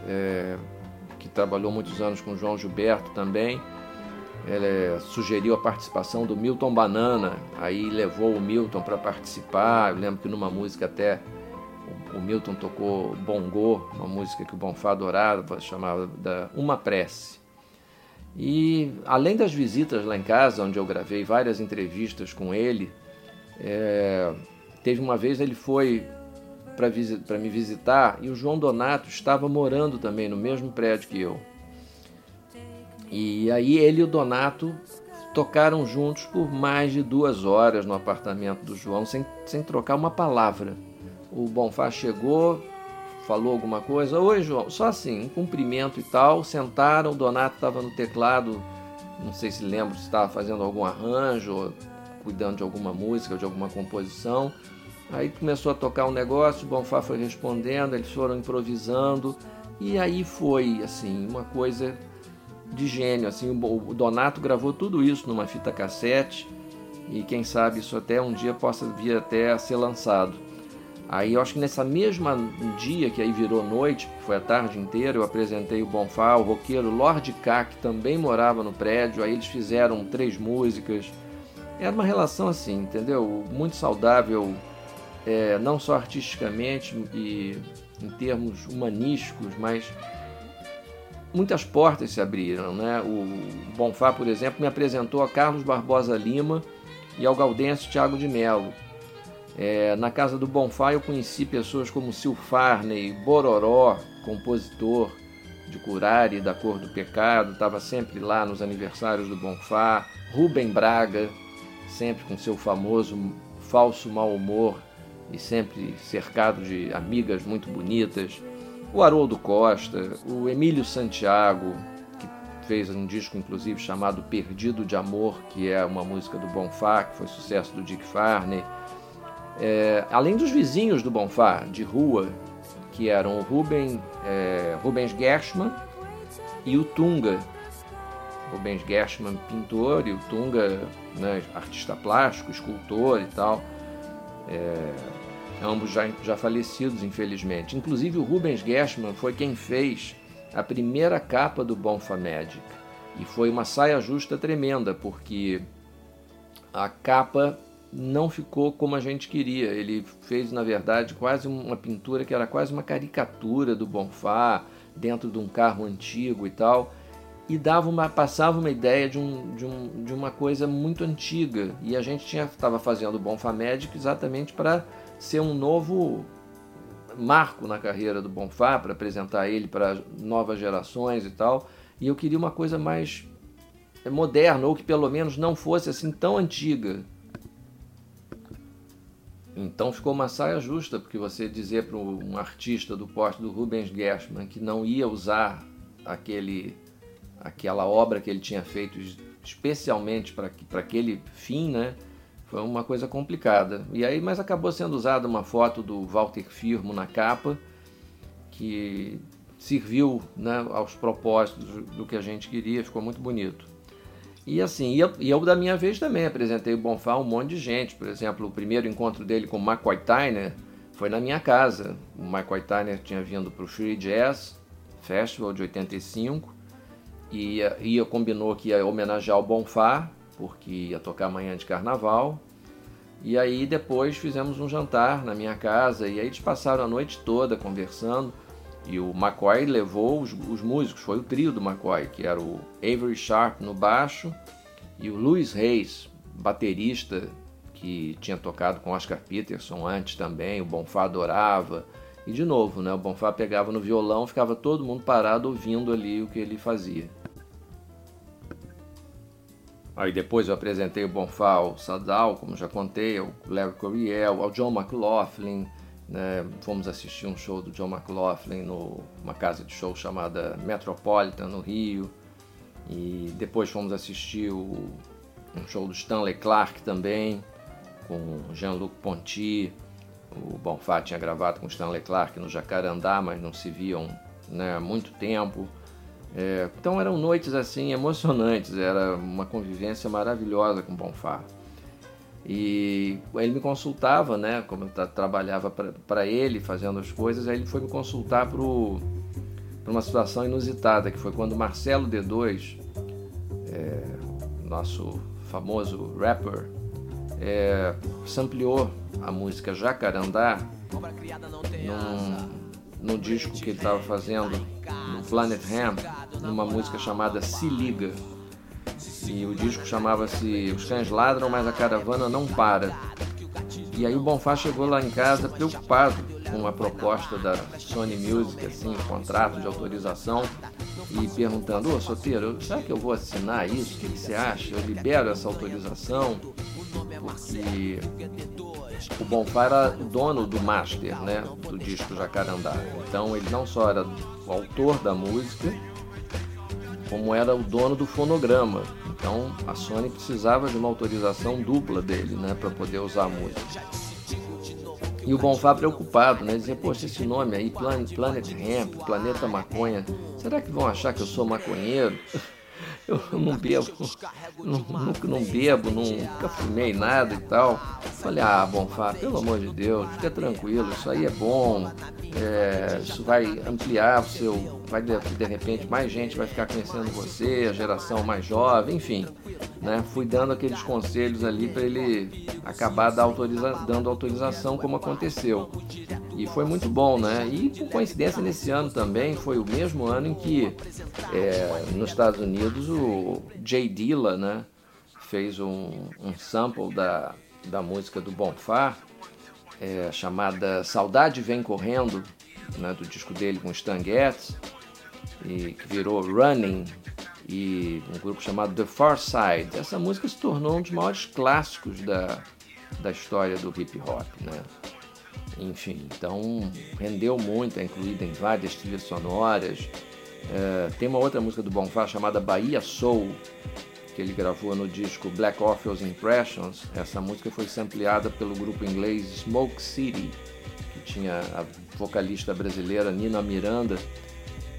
é, que trabalhou muitos anos com João Gilberto também, ele sugeriu a participação do Milton Banana, aí levou o Milton para participar. Eu lembro que numa música até o Milton tocou Bongô, uma música que o Bonfá adorava, chamava da Uma Prece. E além das visitas lá em casa, onde eu gravei várias entrevistas com ele, é, teve uma vez ele foi para me visitar e o João Donato estava morando também no mesmo prédio que eu. E aí ele e o Donato tocaram juntos por mais de duas horas no apartamento do João, sem, sem trocar uma palavra. o Bonfá chegou, falou alguma coisa. Oi, João. Só assim, um cumprimento e tal. Sentaram, o Donato estava no teclado, não sei se lembro se estava fazendo algum arranjo, cuidando de alguma música, de alguma composição. Aí começou a tocar um negócio, o Bonfá foi respondendo, eles foram improvisando. E aí foi, assim, uma coisa de gênio. Assim, o Donato gravou tudo isso numa fita cassete e quem sabe isso até um dia possa vir até a ser lançado. Aí eu acho que nessa mesma dia que aí virou noite, foi a tarde inteira, eu apresentei o Bonfá, o roqueiro Lord K, que também morava no prédio, aí eles fizeram três músicas. Era uma relação assim, entendeu? Muito saudável, é, não só artisticamente e em termos humanísticos, mas muitas portas se abriram. Né? O Bonfá, por exemplo, me apresentou a Carlos Barbosa Lima e ao Gaudêncio Tiago de Melo. É, na casa do Bonfá eu conheci pessoas como Sil Farney, Bororó, compositor de Curare, da Cor do Pecado, estava sempre lá nos aniversários do Bonfá, Rubem Braga, sempre com seu famoso falso mau humor e sempre cercado de amigas muito bonitas o Haroldo Costa, o Emílio Santiago, que fez um disco inclusive chamado Perdido de Amor, que é uma música do Bonfá, que foi sucesso do Dick Farney. É, além dos vizinhos do Bonfá, de rua, que eram o Ruben, é, Rubens Gershman e o Tunga. Rubens Gershman, pintor, e o Tunga, né, artista plástico, escultor e tal. É, ambos já, já falecidos, infelizmente. Inclusive, o Rubens Gershman foi quem fez a primeira capa do Bonfa Magic. E foi uma saia justa tremenda, porque a capa não ficou como a gente queria. Ele fez, na verdade, quase uma pintura que era quase uma caricatura do Bonfá, dentro de um carro antigo e tal. E dava uma, passava uma ideia de, um, de, um, de uma coisa muito antiga. E a gente estava fazendo o Bonfá Magic exatamente para ser um novo marco na carreira do Bonfá, para apresentar ele para novas gerações e tal. E eu queria uma coisa mais moderna, ou que pelo menos não fosse assim tão antiga. Então ficou uma saia justa, porque você dizer para um artista do porte do Rubens Gershman que não ia usar aquele, aquela obra que ele tinha feito especialmente para aquele fim, né? Foi uma coisa complicada. E aí, mas acabou sendo usada uma foto do Walter Firmo na capa, que serviu né, aos propósitos do que a gente queria, ficou muito bonito. E assim, e eu, e eu, da minha vez também apresentei o Bonfá a um monte de gente. Por exemplo, o primeiro encontro dele com o McCoy Tyner foi na minha casa. O McCoy Tyner tinha vindo para o Free Jazz Festival de 85 e ia combinou que ia homenagear o Bonfá porque ia tocar amanhã de carnaval. E aí depois fizemos um jantar na minha casa e aí eles passaram a noite toda conversando. E o McCoy levou os, os músicos, foi o trio do McCoy, que era o Avery Sharp no baixo e o Louis Reis, baterista que tinha tocado com Oscar Peterson antes também, o Bonfá adorava. E de novo, né, o Bonfá pegava no violão, ficava todo mundo parado ouvindo ali o que ele fazia. Aí depois eu apresentei o Bonfá ao Sadal, como já contei, ao Larry Coryell, ao John McLaughlin. Né? Fomos assistir um show do John McLaughlin numa casa de show chamada Metropolitan, no Rio. E depois fomos assistir o, um show do Stanley Clark também, com Jean-Luc Ponty. O Bonfá tinha gravado com Stanley Clark no Jacarandá, mas não se viam né, há muito tempo. É, então eram noites assim emocionantes, era uma convivência maravilhosa com o Bonfá. E ele me consultava, né, como eu trabalhava para ele fazendo as coisas, aí ele foi me consultar para uma situação inusitada, que foi quando Marcelo D2, é, nosso famoso rapper, é, sampleou a música Jacarandá num, no disco que ele estava fazendo no Planet Ham, numa música chamada Se Liga. E o disco chamava-se Os Cães Ladram, mas a Caravana Não Para. E aí o Bonfá chegou lá em casa preocupado com a proposta da Sony Music, assim, o contrato de autorização, e perguntando, ô Soteiro, será que eu vou assinar isso? O que, você acha? Eu libero essa autorização? Porque o Bonfá era dono do master, né, do disco Jacarandá. Então ele não só era o autor da música, como era o dono do fonograma. Então a Sony precisava de uma autorização dupla dele, né, para poder usar a música. E o Bonfá preocupado, né? Dizia, poxa, esse nome aí, Planet, Planet Hemp, Planeta Maconha, será que vão achar que eu sou maconheiro? Eu não bebo, não, nunca não bebo, nunca fumei nada e tal. Falei, ah, Bonfá, pelo amor de Deus, fica tranquilo, isso aí é bom, é, isso vai ampliar o seu. Vai de, de repente mais gente vai ficar conhecendo você, a geração mais jovem, enfim. Né? Fui dando aqueles conselhos ali para ele acabar autoriza, dando autorização como aconteceu. E foi muito bom, né? E por coincidência nesse ano também foi o mesmo ano em que é, nos Estados Unidos o Jay Dilla, né, fez um, um sample da, da música do Bonfá é, chamada Saudade Vem Correndo, né, do disco dele com Stan Getz, e que virou Running, e um grupo chamado The Far Side. Essa música se tornou um dos maiores clássicos da, da história do hip hop, né? Enfim, então rendeu muito, é incluída em várias trilhas sonoras. É, tem uma outra música do Bonfá chamada Bahia Soul, que ele gravou no disco Black Orpheus Impressions. Essa música foi sampleada pelo grupo inglês Smoke City, que tinha a vocalista brasileira Nina Miranda,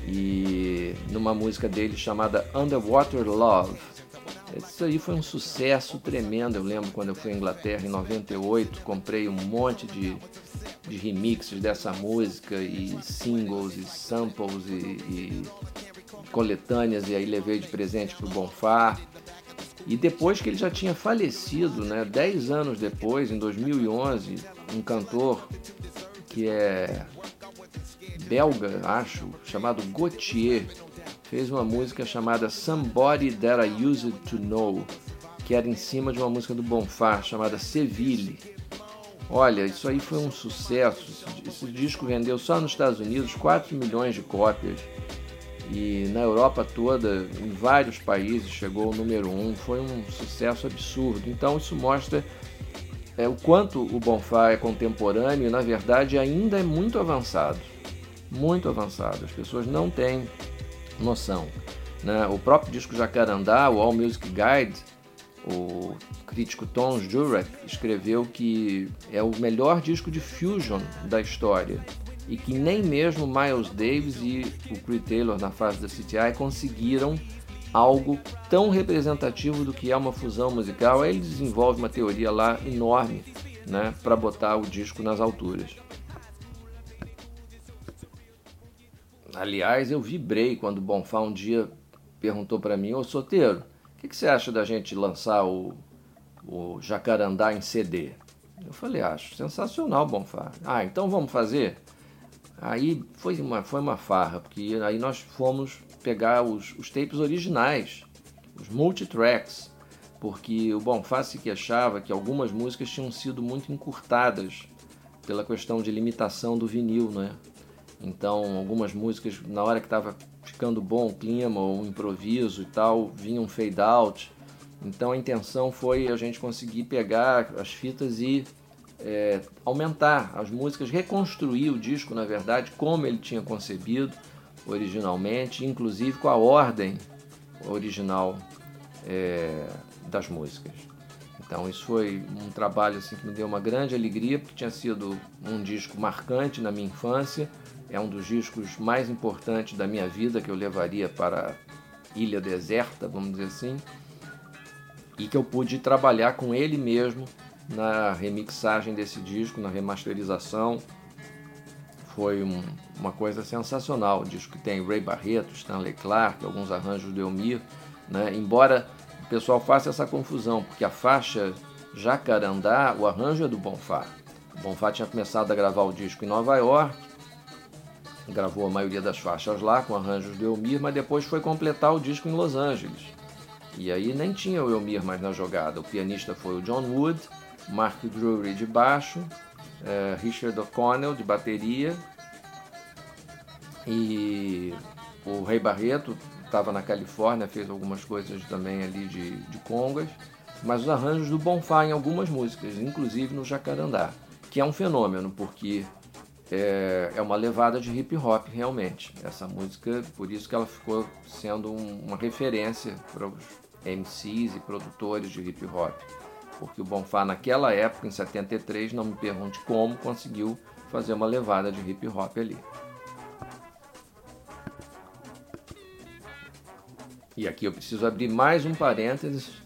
e numa música dele chamada Underwater Love. Isso aí foi um sucesso tremendo. Eu lembro quando eu fui à Inglaterra em 98, comprei um monte de, de remixes dessa música e singles e samples e, e coletâneas e aí levei de presente para o Bonfá. E depois que ele já tinha falecido, né, 10 anos depois, em 2011, um cantor que é belga, acho, chamado Gautier, fez uma música chamada Somebody That I Used to Know, que era em cima de uma música do Bonfá chamada Seville. Olha, isso aí foi um sucesso. Esse disco vendeu só nos Estados Unidos 4 milhões de cópias. E na Europa toda, em vários países, chegou ao número 1. Um. Foi um sucesso absurdo. Então isso mostra é, o quanto o Bonfá é contemporâneo e, na verdade, ainda é muito avançado muito avançado. As pessoas não têm noção. Né? O próprio disco Jacarandá, o All Music Guide, o crítico Tom Jurek escreveu que é o melhor disco de fusion da história e que nem mesmo Miles Davis e o Creed Taylor na fase da CTI conseguiram algo tão representativo do que é uma fusão musical. Aí ele desenvolve uma teoria lá enorme né, para botar o disco nas alturas. Aliás, eu vibrei quando o Bonfá um dia perguntou para mim, ô Soteiro, o que, que, você acha da gente lançar o, o Jacarandá em CD? Eu falei, acho sensacional, Bonfá. Ah, então vamos fazer? Aí foi uma, foi uma farra, porque aí nós fomos pegar os, os tapes originais, os multitracks, porque o Bonfá se queixava que algumas músicas tinham sido muito encurtadas pela questão de limitação do vinil, né? Então, algumas músicas, na hora que estava ficando bom o clima, ou um improviso e tal, vinha um fade out. Então, a intenção foi a gente conseguir pegar as fitas e é, aumentar as músicas, reconstruir o disco, na verdade, como ele tinha concebido originalmente, inclusive com a ordem original é, das músicas. Então isso foi um trabalho assim que me deu uma grande alegria, porque tinha sido um disco marcante na minha infância é um dos discos mais importantes da minha vida que eu levaria para Ilha Deserta, vamos dizer assim, e que eu pude trabalhar com ele mesmo na remixagem desse disco, na remasterização. Foi um, uma coisa sensacional. O disco que tem Ray Barreto, Stanley Clark, alguns arranjos do Elmir, né? embora o pessoal faça essa confusão, porque a faixa Jacarandá, o arranjo é do Bonfá. O Bonfá tinha começado a gravar o disco em Nova York, gravou a maioria das faixas lá com arranjos do Elmir, mas depois foi completar o disco em Los Angeles. E aí nem tinha o Elmir mais na jogada. O pianista foi o John Wood, Mark Drury de baixo, é, Richard O'Connell de bateria e o Rei Barreto estava na Califórnia, fez algumas coisas também ali de, de congas. mas os arranjos do Bonfá em algumas músicas, inclusive no Jacarandá, que é um fenômeno, porque é, é uma levada de hip hop realmente. Essa música, por isso que ela ficou sendo um, uma referência para os MCs e produtores de hip hop. Porque o Bonfá naquela época, em 73, não me pergunte como, conseguiu fazer uma levada de hip hop ali. E aqui eu preciso abrir mais um parênteses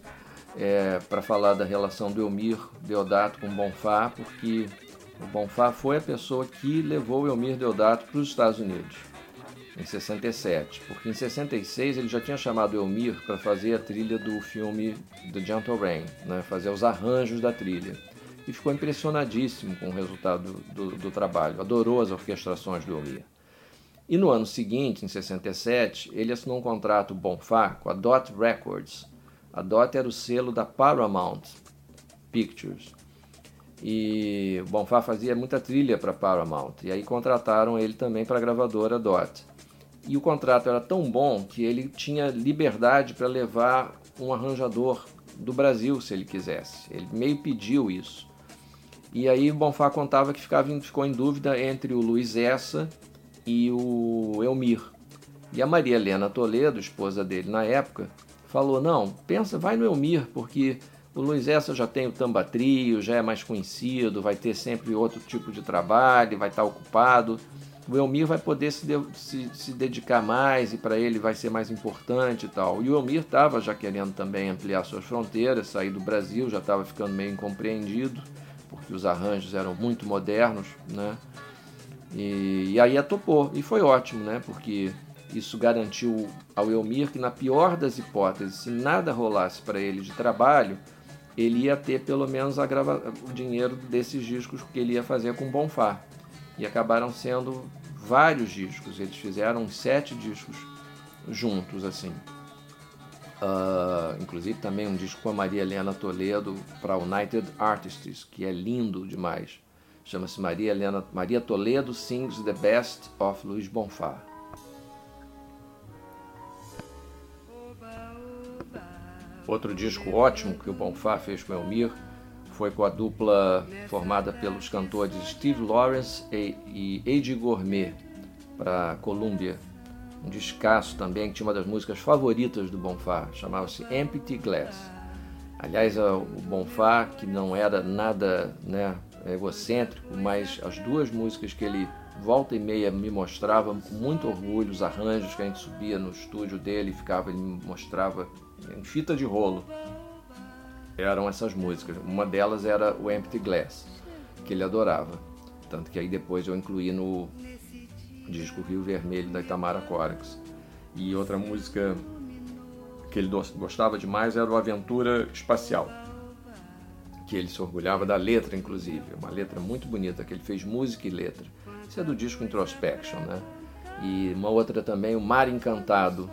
é, para falar da relação do Elmir Deodato com Bonfá, porque o Bonfá foi a pessoa que levou o Elmir Deodato para os Estados Unidos, em 67. Porque em 66 ele já tinha chamado o Elmir para fazer a trilha do filme The Gentle Rain, né, fazer os arranjos da trilha. E ficou impressionadíssimo com o resultado do, do, do trabalho, adorou as orquestrações do Elmir. E no ano seguinte, em 67, ele assinou um contrato Bonfá com a Dot Records. A Dot era o selo da Paramount Pictures. E Bonfá fazia muita trilha para Paramount. E aí contrataram ele também para a gravadora Dot. E o contrato era tão bom que ele tinha liberdade para levar um arranjador do Brasil, se ele quisesse. Ele meio pediu isso. E aí Bonfá contava que ficava, ficou em dúvida entre o Luiz Essa e o Elmir. E a Maria Helena Toledo, esposa dele na época, falou: Não, pensa, vai no Elmir, porque o Luiz Essa já tem o Tamba Trio, já é mais conhecido, vai ter sempre outro tipo de trabalho, vai estar ocupado. O Elmir vai poder se, de, se, se dedicar mais e para ele vai ser mais importante e tal. E o Elmir estava já querendo também ampliar suas fronteiras, sair do Brasil, já estava ficando meio incompreendido, porque os arranjos eram muito modernos, né? E, e aí a topou, e foi ótimo, né? Porque isso garantiu ao Elmir que, na pior das hipóteses, se nada rolasse para ele de trabalho, ele ia ter pelo menos grava... o dinheiro desses discos que ele ia fazer com Bonfá. E acabaram sendo vários discos, eles fizeram sete discos juntos, assim. Uh, inclusive também um disco com a Maria Helena Toledo para United Artists, que é lindo demais. Chama-se Maria Helena Maria Toledo Sings the Best of Luiz Bonfá. Outro disco ótimo que o Bonfá fez com Elmir foi com a dupla formada pelos cantores Steve Lawrence e Eddie Gourmet para Columbia. Um descasso também que tinha uma das músicas favoritas do Bonfá, chamava-se Empty Glass. Aliás, o Bonfá, que não era nada né, egocêntrico, mas as duas músicas que ele volta e meia me mostrava com muito orgulho, os arranjos que a gente subia no estúdio dele, ficava, ele me mostrava em fita de rolo. Eram essas músicas. Uma delas era o Empty Glass, que ele adorava. Tanto que aí depois eu incluí no disco Rio Vermelho da Itamara Corax. E outra música que ele gostava demais era o Aventura Espacial que ele se orgulhava da letra, inclusive. Uma letra muito bonita, que ele fez música e letra. Isso é do disco Introspection, né? E uma outra também, O Mar Encantado,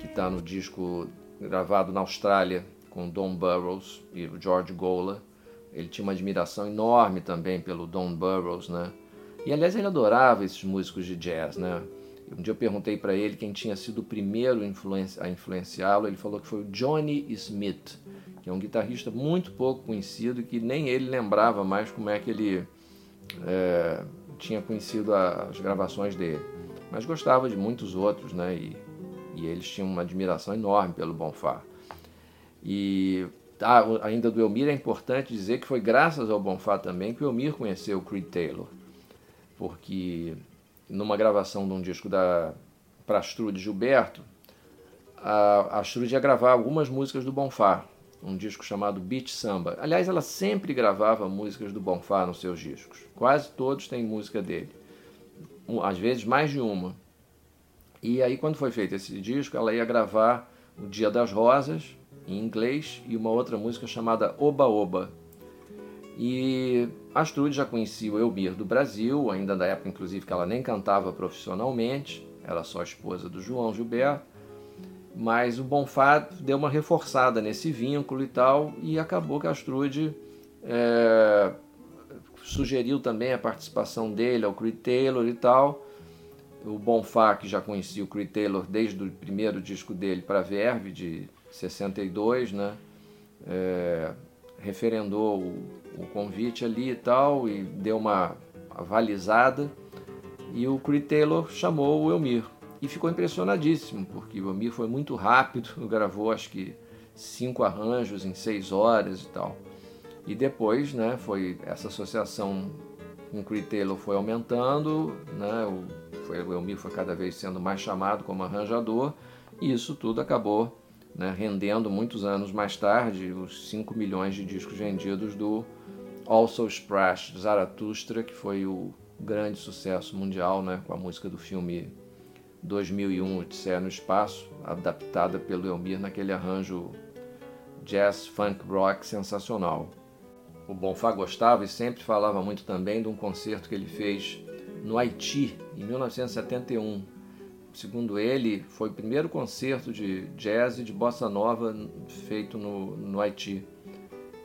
que está no disco gravado na Austrália com Don Burrows e o George Gola. Ele tinha uma admiração enorme também pelo Don Burrows, né? E aliás ele adorava esses músicos de jazz, né? Um dia eu perguntei para ele quem tinha sido o primeiro a influenciá-lo. Ele falou que foi o Johnny Smith, que é um guitarrista muito pouco conhecido, que nem ele lembrava mais como é que ele é, tinha conhecido as gravações dele. Mas gostava de muitos outros, né? E, e eles tinham uma admiração enorme pelo Bonfá. E ah, ainda do Elmir é importante dizer que foi graças ao Bonfá também que o Elmir conheceu o Creed Taylor. Porque numa gravação de um disco da para Astrude Gilberto, a Astrude ia gravar algumas músicas do Bonfá, um disco chamado Beach Samba. Aliás, ela sempre gravava músicas do Bonfá nos seus discos. Quase todos têm música dele. Às vezes mais de uma. E aí, quando foi feito esse disco, ela ia gravar O Dia das Rosas, em inglês, e uma outra música chamada Oba Oba. E Astrude já conhecia o Elmir do Brasil, ainda da época, inclusive, que ela nem cantava profissionalmente, era só esposa do João Gilberto mas o Bonfá deu uma reforçada nesse vínculo e tal, e acabou que a Astrude é, sugeriu também a participação dele ao Creed Taylor e tal. O Bonfá, que já conhecia o Creed Taylor desde o primeiro disco dele para Verve, de 62, né? é, referendou o, o, convite ali e tal, e deu uma avalizada, e o Creed Taylor chamou o Elmir. E ficou impressionadíssimo, porque o Elmir foi muito rápido, gravou acho que cinco arranjos em seis horas e tal. E depois, né, foi essa associação com Creed Taylor foi aumentando, né, o, foi, o Elmir foi cada vez sendo mais chamado como arranjador, e isso tudo acabou né, rendendo muitos anos mais tarde os 5 milhões de discos vendidos do Also Splash Zarathustra, que foi o grande sucesso mundial né, com a música do filme 2001 Odisseia no Espaço, adaptada pelo Elmir naquele arranjo jazz funk rock sensacional. O Bonfá gostava e sempre falava muito também de um concerto que ele fez no Haiti, em 1971. Segundo ele, foi o primeiro concerto de jazz e de bossa nova feito no, no Haiti.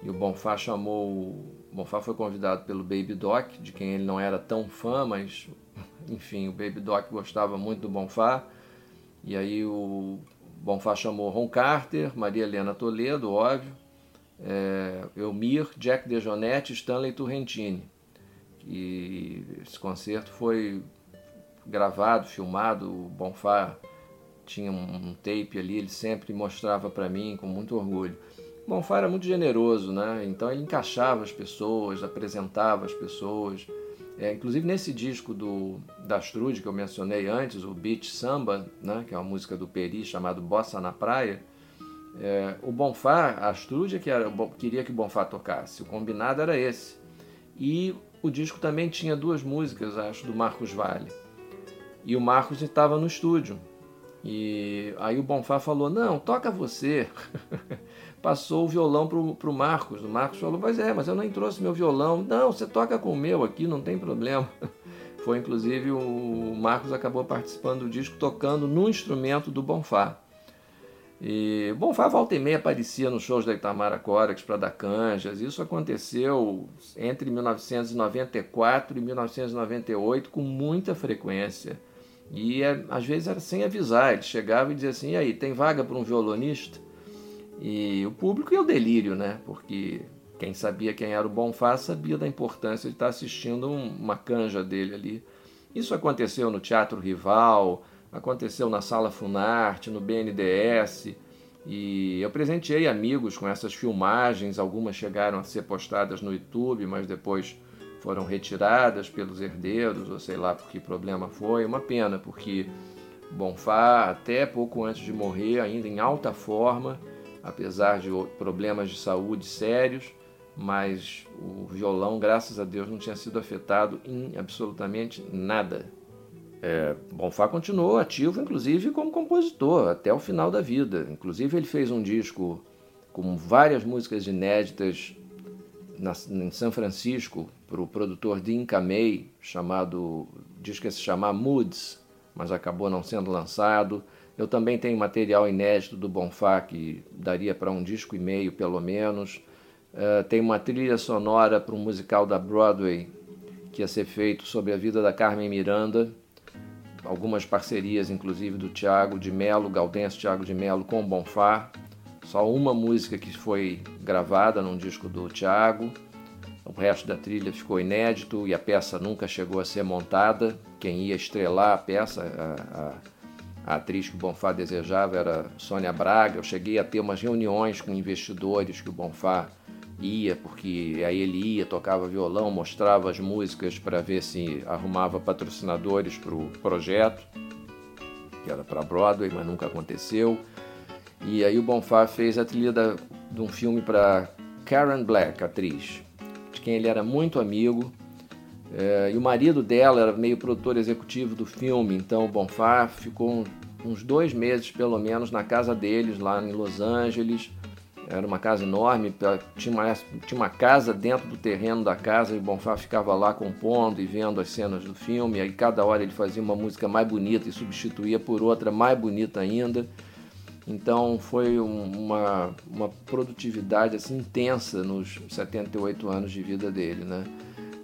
E o Bonfá chamou. O Bonfá foi convidado pelo Baby Doc, de quem ele não era tão fã, mas enfim, o Baby Doc gostava muito do Bonfá. E aí o Bonfá chamou Ron Carter, Maria Helena Toledo, óbvio, é, Elmir, Jack DeJohnette, Stanley Turrentini. E esse concerto foi gravado, filmado, o Bonfá tinha um, tape ali, ele sempre mostrava para mim com muito orgulho. O Bonfá era muito generoso, né? Então ele encaixava as pessoas, apresentava as pessoas. É, inclusive nesse disco do da Astrude que eu mencionei antes, o Beach Samba, né, que é uma música do Peri chamado Bossa na Praia, é, o Bonfá, a Astrude que era, queria que o Bonfá tocasse, o combinado era esse. E o disco também tinha duas músicas, acho, do Marcos Vale. E o Marcos estava no estúdio. E aí o Bonfá falou: Não, toca você. Passou o violão pro, pro Marcos. O Marcos falou: Mas é, mas eu nem trouxe meu violão. Não, você toca com o meu aqui, não tem problema. Foi inclusive o Marcos acabou participando do disco tocando no instrumento do Bonfá. E Bonfá volta e meia aparecia nos shows da Itamara Corex para dar canjas. Isso aconteceu entre 1994 e 1998 com muita frequência. E é, às vezes era sem avisar, ele chegava e dizia assim: e aí, tem vaga para um violonista? E o público e o delírio, né? Porque quem sabia quem era o Bonfá sabia da importância de estar assistindo uma canja dele ali. Isso aconteceu no Teatro Rival, aconteceu na Sala Funarte, no BNDS. E eu presenteei amigos com essas filmagens, algumas chegaram a ser postadas no YouTube, mas depois foram retiradas pelos herdeiros, ou sei lá por que problema foi. Uma pena, porque Bonfá, até pouco antes de morrer, ainda em alta forma, apesar de problemas de saúde sérios, mas o violão, graças a Deus, não tinha sido afetado em absolutamente nada. É, Bonfá continuou ativo, inclusive como compositor, até o final da vida. Inclusive, ele fez um disco com várias músicas inéditas na, em São Francisco para o produtor Dean Kamei, chamado, diz que ia se chamar Moods, mas acabou não sendo lançado. Eu também tenho material inédito do Bonfá que daria para um disco e meio pelo menos. Uh, tem uma trilha sonora para um musical da Broadway que ia ser feito sobre a vida da Carmen Miranda. Algumas parcerias, inclusive, do Tiago de Melo, Gaudêncio Tiago de Melo com o Bonfá. Só uma música que foi gravada num disco do Tiago. O resto da trilha ficou inédito e a peça nunca chegou a ser montada. Quem ia estrelar a peça, a, a, a atriz que o Bonfá desejava era Sônia Braga. Eu cheguei a ter umas reuniões com investidores que o Bonfá ia, porque aí ele ia, tocava violão, mostrava as músicas para ver se arrumava patrocinadores para o projeto, que era para Broadway, mas nunca aconteceu. E aí o Bonfá fez a trilha da, de um filme para Karen Black, atriz, de quem ele era muito amigo. É, e o marido dela era meio produtor executivo do filme, então o Bonfá ficou uns dois meses pelo menos na casa deles lá em Los Angeles. Era uma casa enorme, tinha uma, tinha uma casa dentro do terreno da casa e o Bonfá ficava lá compondo e vendo as cenas do filme. E aí cada hora ele fazia uma música mais bonita e substituía por outra mais bonita ainda. Então foi uma, uma produtividade assim intensa nos 78 anos de vida dele, né?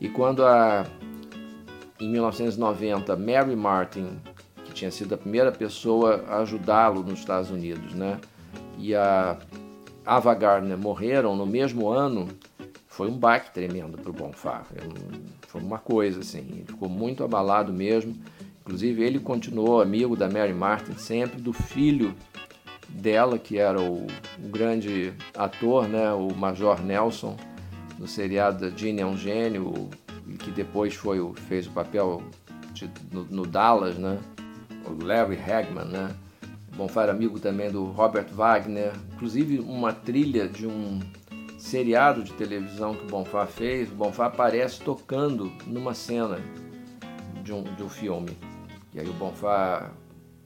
E quando a em 1990 Mary Martin, que tinha sido a primeira pessoa a ajudá-lo nos Estados Unidos, né? E a Ava Gardner morreram no mesmo ano, foi um baque tremendo para o Bonfá. Foi uma coisa assim, ele ficou muito abalado mesmo. Inclusive, ele continuou amigo da Mary Martin, sempre do filho dela, que era o, o grande ator, né, o Major Nelson, no seriado Gene é um Gênio, que depois foi o, fez o papel de, no, no, Dallas, né, o Larry Hagman, né. Bonfá era amigo também do Robert Wagner, inclusive uma trilha de um seriado de televisão que o Bonfá fez, o Bonfá aparece tocando numa cena de um, de um filme. E aí o Bonfá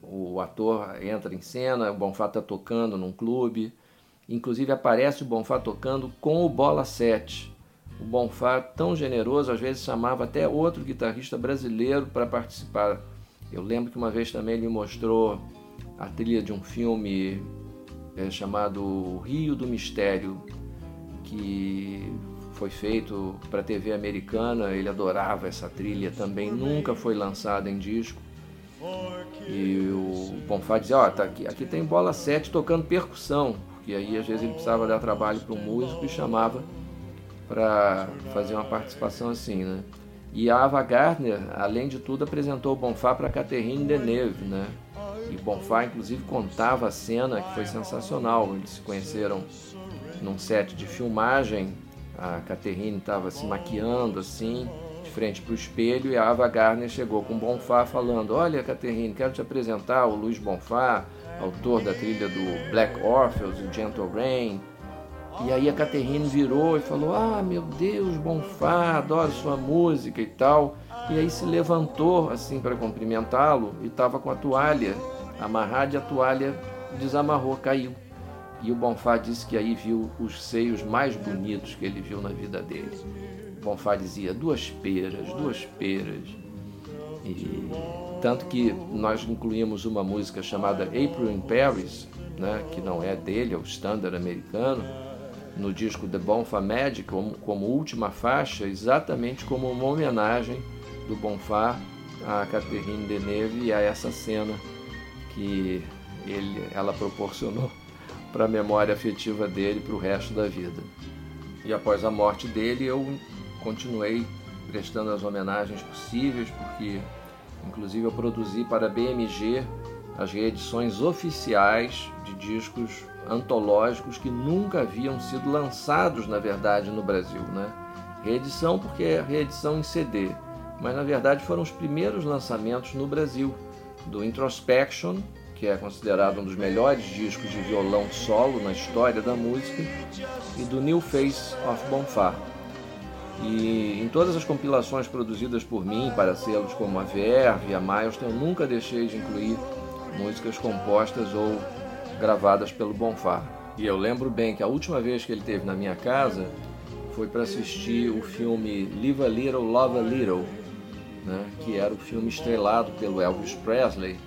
o ator entra em cena, o Bonfá está tocando num clube, inclusive aparece o Bonfá tocando com o Bola 7. O Bonfá, tão generoso, às vezes chamava até outro guitarrista brasileiro para participar. Eu lembro que uma vez também ele mostrou a trilha de um filme é, chamado Rio do Mistério, que foi feito para a TV americana. Ele adorava essa trilha também, nunca foi lançada em disco. E o Bonfá dizia, ó, oh, tá aqui, aqui tem bola 7 tocando percussão, porque aí às vezes ele precisava dar trabalho para o músico e chamava para fazer uma participação assim, né? E a Ava Gardner, além de tudo, apresentou Bonfá para Catherine Deneuve, né? E Bonfá, inclusive, contava a cena que foi sensacional. Eles se conheceram num set de filmagem. A Catherine estava se maquiando assim, de frente para o espelho e a Ava Gardner chegou com Bonfá falando: Olha, Catherine, quero te apresentar o Luiz Bonfá, autor da trilha do Black Orpheus, o Gentle Rain. E aí a Catherine virou e falou: Ah, meu Deus, Bonfá, adoro sua música e tal. E aí se levantou assim para cumprimentá-lo e estava com a toalha amarrada e a toalha desamarrou, caiu. E o Bonfá disse que aí viu os seios mais bonitos que ele viu na vida dele. Bonfá dizia duas peras, duas peras. E tanto que nós incluímos uma música chamada April in Paris, né, que não é dele, é o standard americano, no disco The Bonfá Magic, como, como última faixa, exatamente como uma homenagem do Bonfá a Catherine Deneuve e a essa cena que ele, ela proporcionou para a memória afetiva dele para o resto da vida. E após a morte dele, eu continuei prestando as homenagens possíveis, porque inclusive eu produzi para a BMG as reedições oficiais de discos antológicos que nunca haviam sido lançados, na verdade, no Brasil. Né? Reedição porque é reedição em CD, mas na verdade foram os primeiros lançamentos no Brasil do Introspection, que é considerado um dos melhores discos de violão solo na história da música, e do New Face of Bonfá, e em todas as compilações produzidas por mim para selos como a Verve e a Milestone, eu nunca deixei de incluir músicas compostas ou gravadas pelo Bonfá. E eu lembro bem que a última vez que ele esteve na minha casa foi para assistir o filme Live a Little, Love a Little, né, que era o filme estrelado pelo Elvis Presley,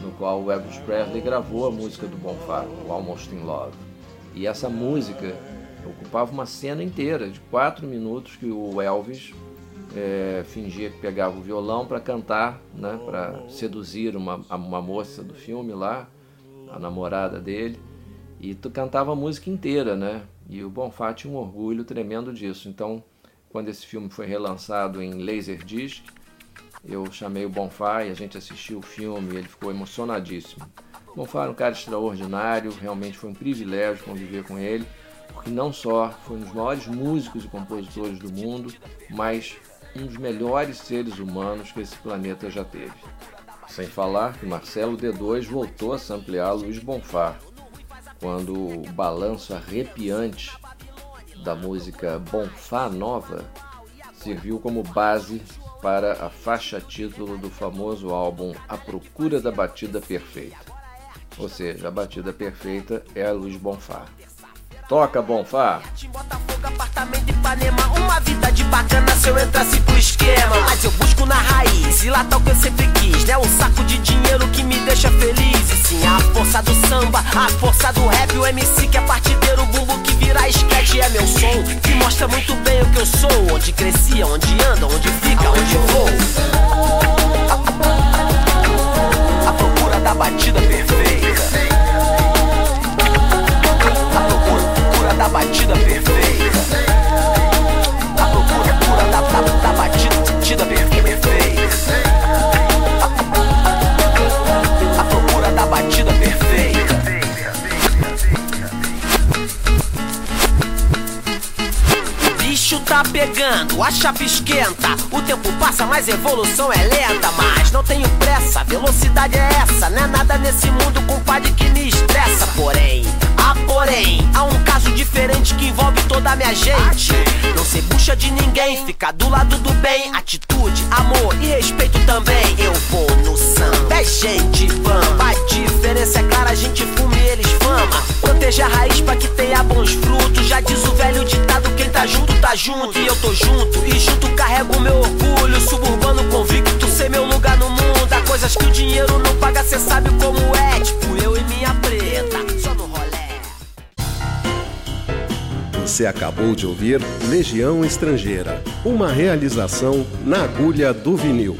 no qual o Elvis Presley gravou a música do Bonfá, o Almost in Love. E essa música ocupava uma cena inteira de quatro minutos que o Elvis é, fingia que pegava o violão para cantar, né, para seduzir uma, uma moça do filme lá, a namorada dele, e tu cantava a música inteira, né? E o Bonfá tinha um orgulho tremendo disso. Então, quando esse filme foi relançado em Laserdisc, eu chamei o Bonfá e a gente assistiu o filme ele ficou emocionadíssimo. Bonfá era um cara extraordinário, realmente foi um privilégio conviver com ele porque não só foi um dos maiores músicos e compositores do mundo, mas um dos melhores seres humanos que esse planeta já teve. Sem falar que Marcelo D2 voltou a samplear Luiz Bonfá, quando o balanço arrepiante da música Bonfá Nova serviu como base para a faixa título do famoso álbum A Procura da Batida Perfeita. Ou seja, a batida perfeita é a Luiz Bonfá. Toca, Bonfá. Botafogo, apartamento Ipanema, uma vida de bacana se eu entrasse pro esquema. Mas eu busco na raiz, e lá tá o que eu sempre quis, né? Um saco de dinheiro que me deixa feliz. E sim, a força do samba, a força do rap, o MC que é partideiro, o bumbo que vira esquete é meu som. Que mostra muito bem o que eu sou, onde cresci, onde anda, onde fica, onde vou. A procura da batida perfeita. da batida perfeita. A procura é pura da, da, da batida perfeita. A, procura da batida perfeita. O bicho tá pegando, acha esquenta. O tempo passa, mas evolução é lenta. Mas não tenho pressa, velocidade é essa. Não é nada nesse mundo, compadre, que me estressa. Porém, ah, porém, há um caso diferente que envolve toda a minha gente. Não se bucha de ninguém, fica do lado do bem. Atitude, amor e respeito também. Eu vou no samba, é gente vamba. A diferença é clara, a gente fuma e eles fama. Proteja a raiz pra que tenha bons frutos. Já diz o velho ditado: quem tá junto, tá junto. E eu tô junto, e junto carrego meu orgulho. Suburbano convicto, sei meu lugar no mundo. Há coisas que o dinheiro não paga, cê sabe como é. Tipo eu e minha preta, só no rolê. Você acabou de ouvir Legião Estrangeira, uma realização na agulha do vinil.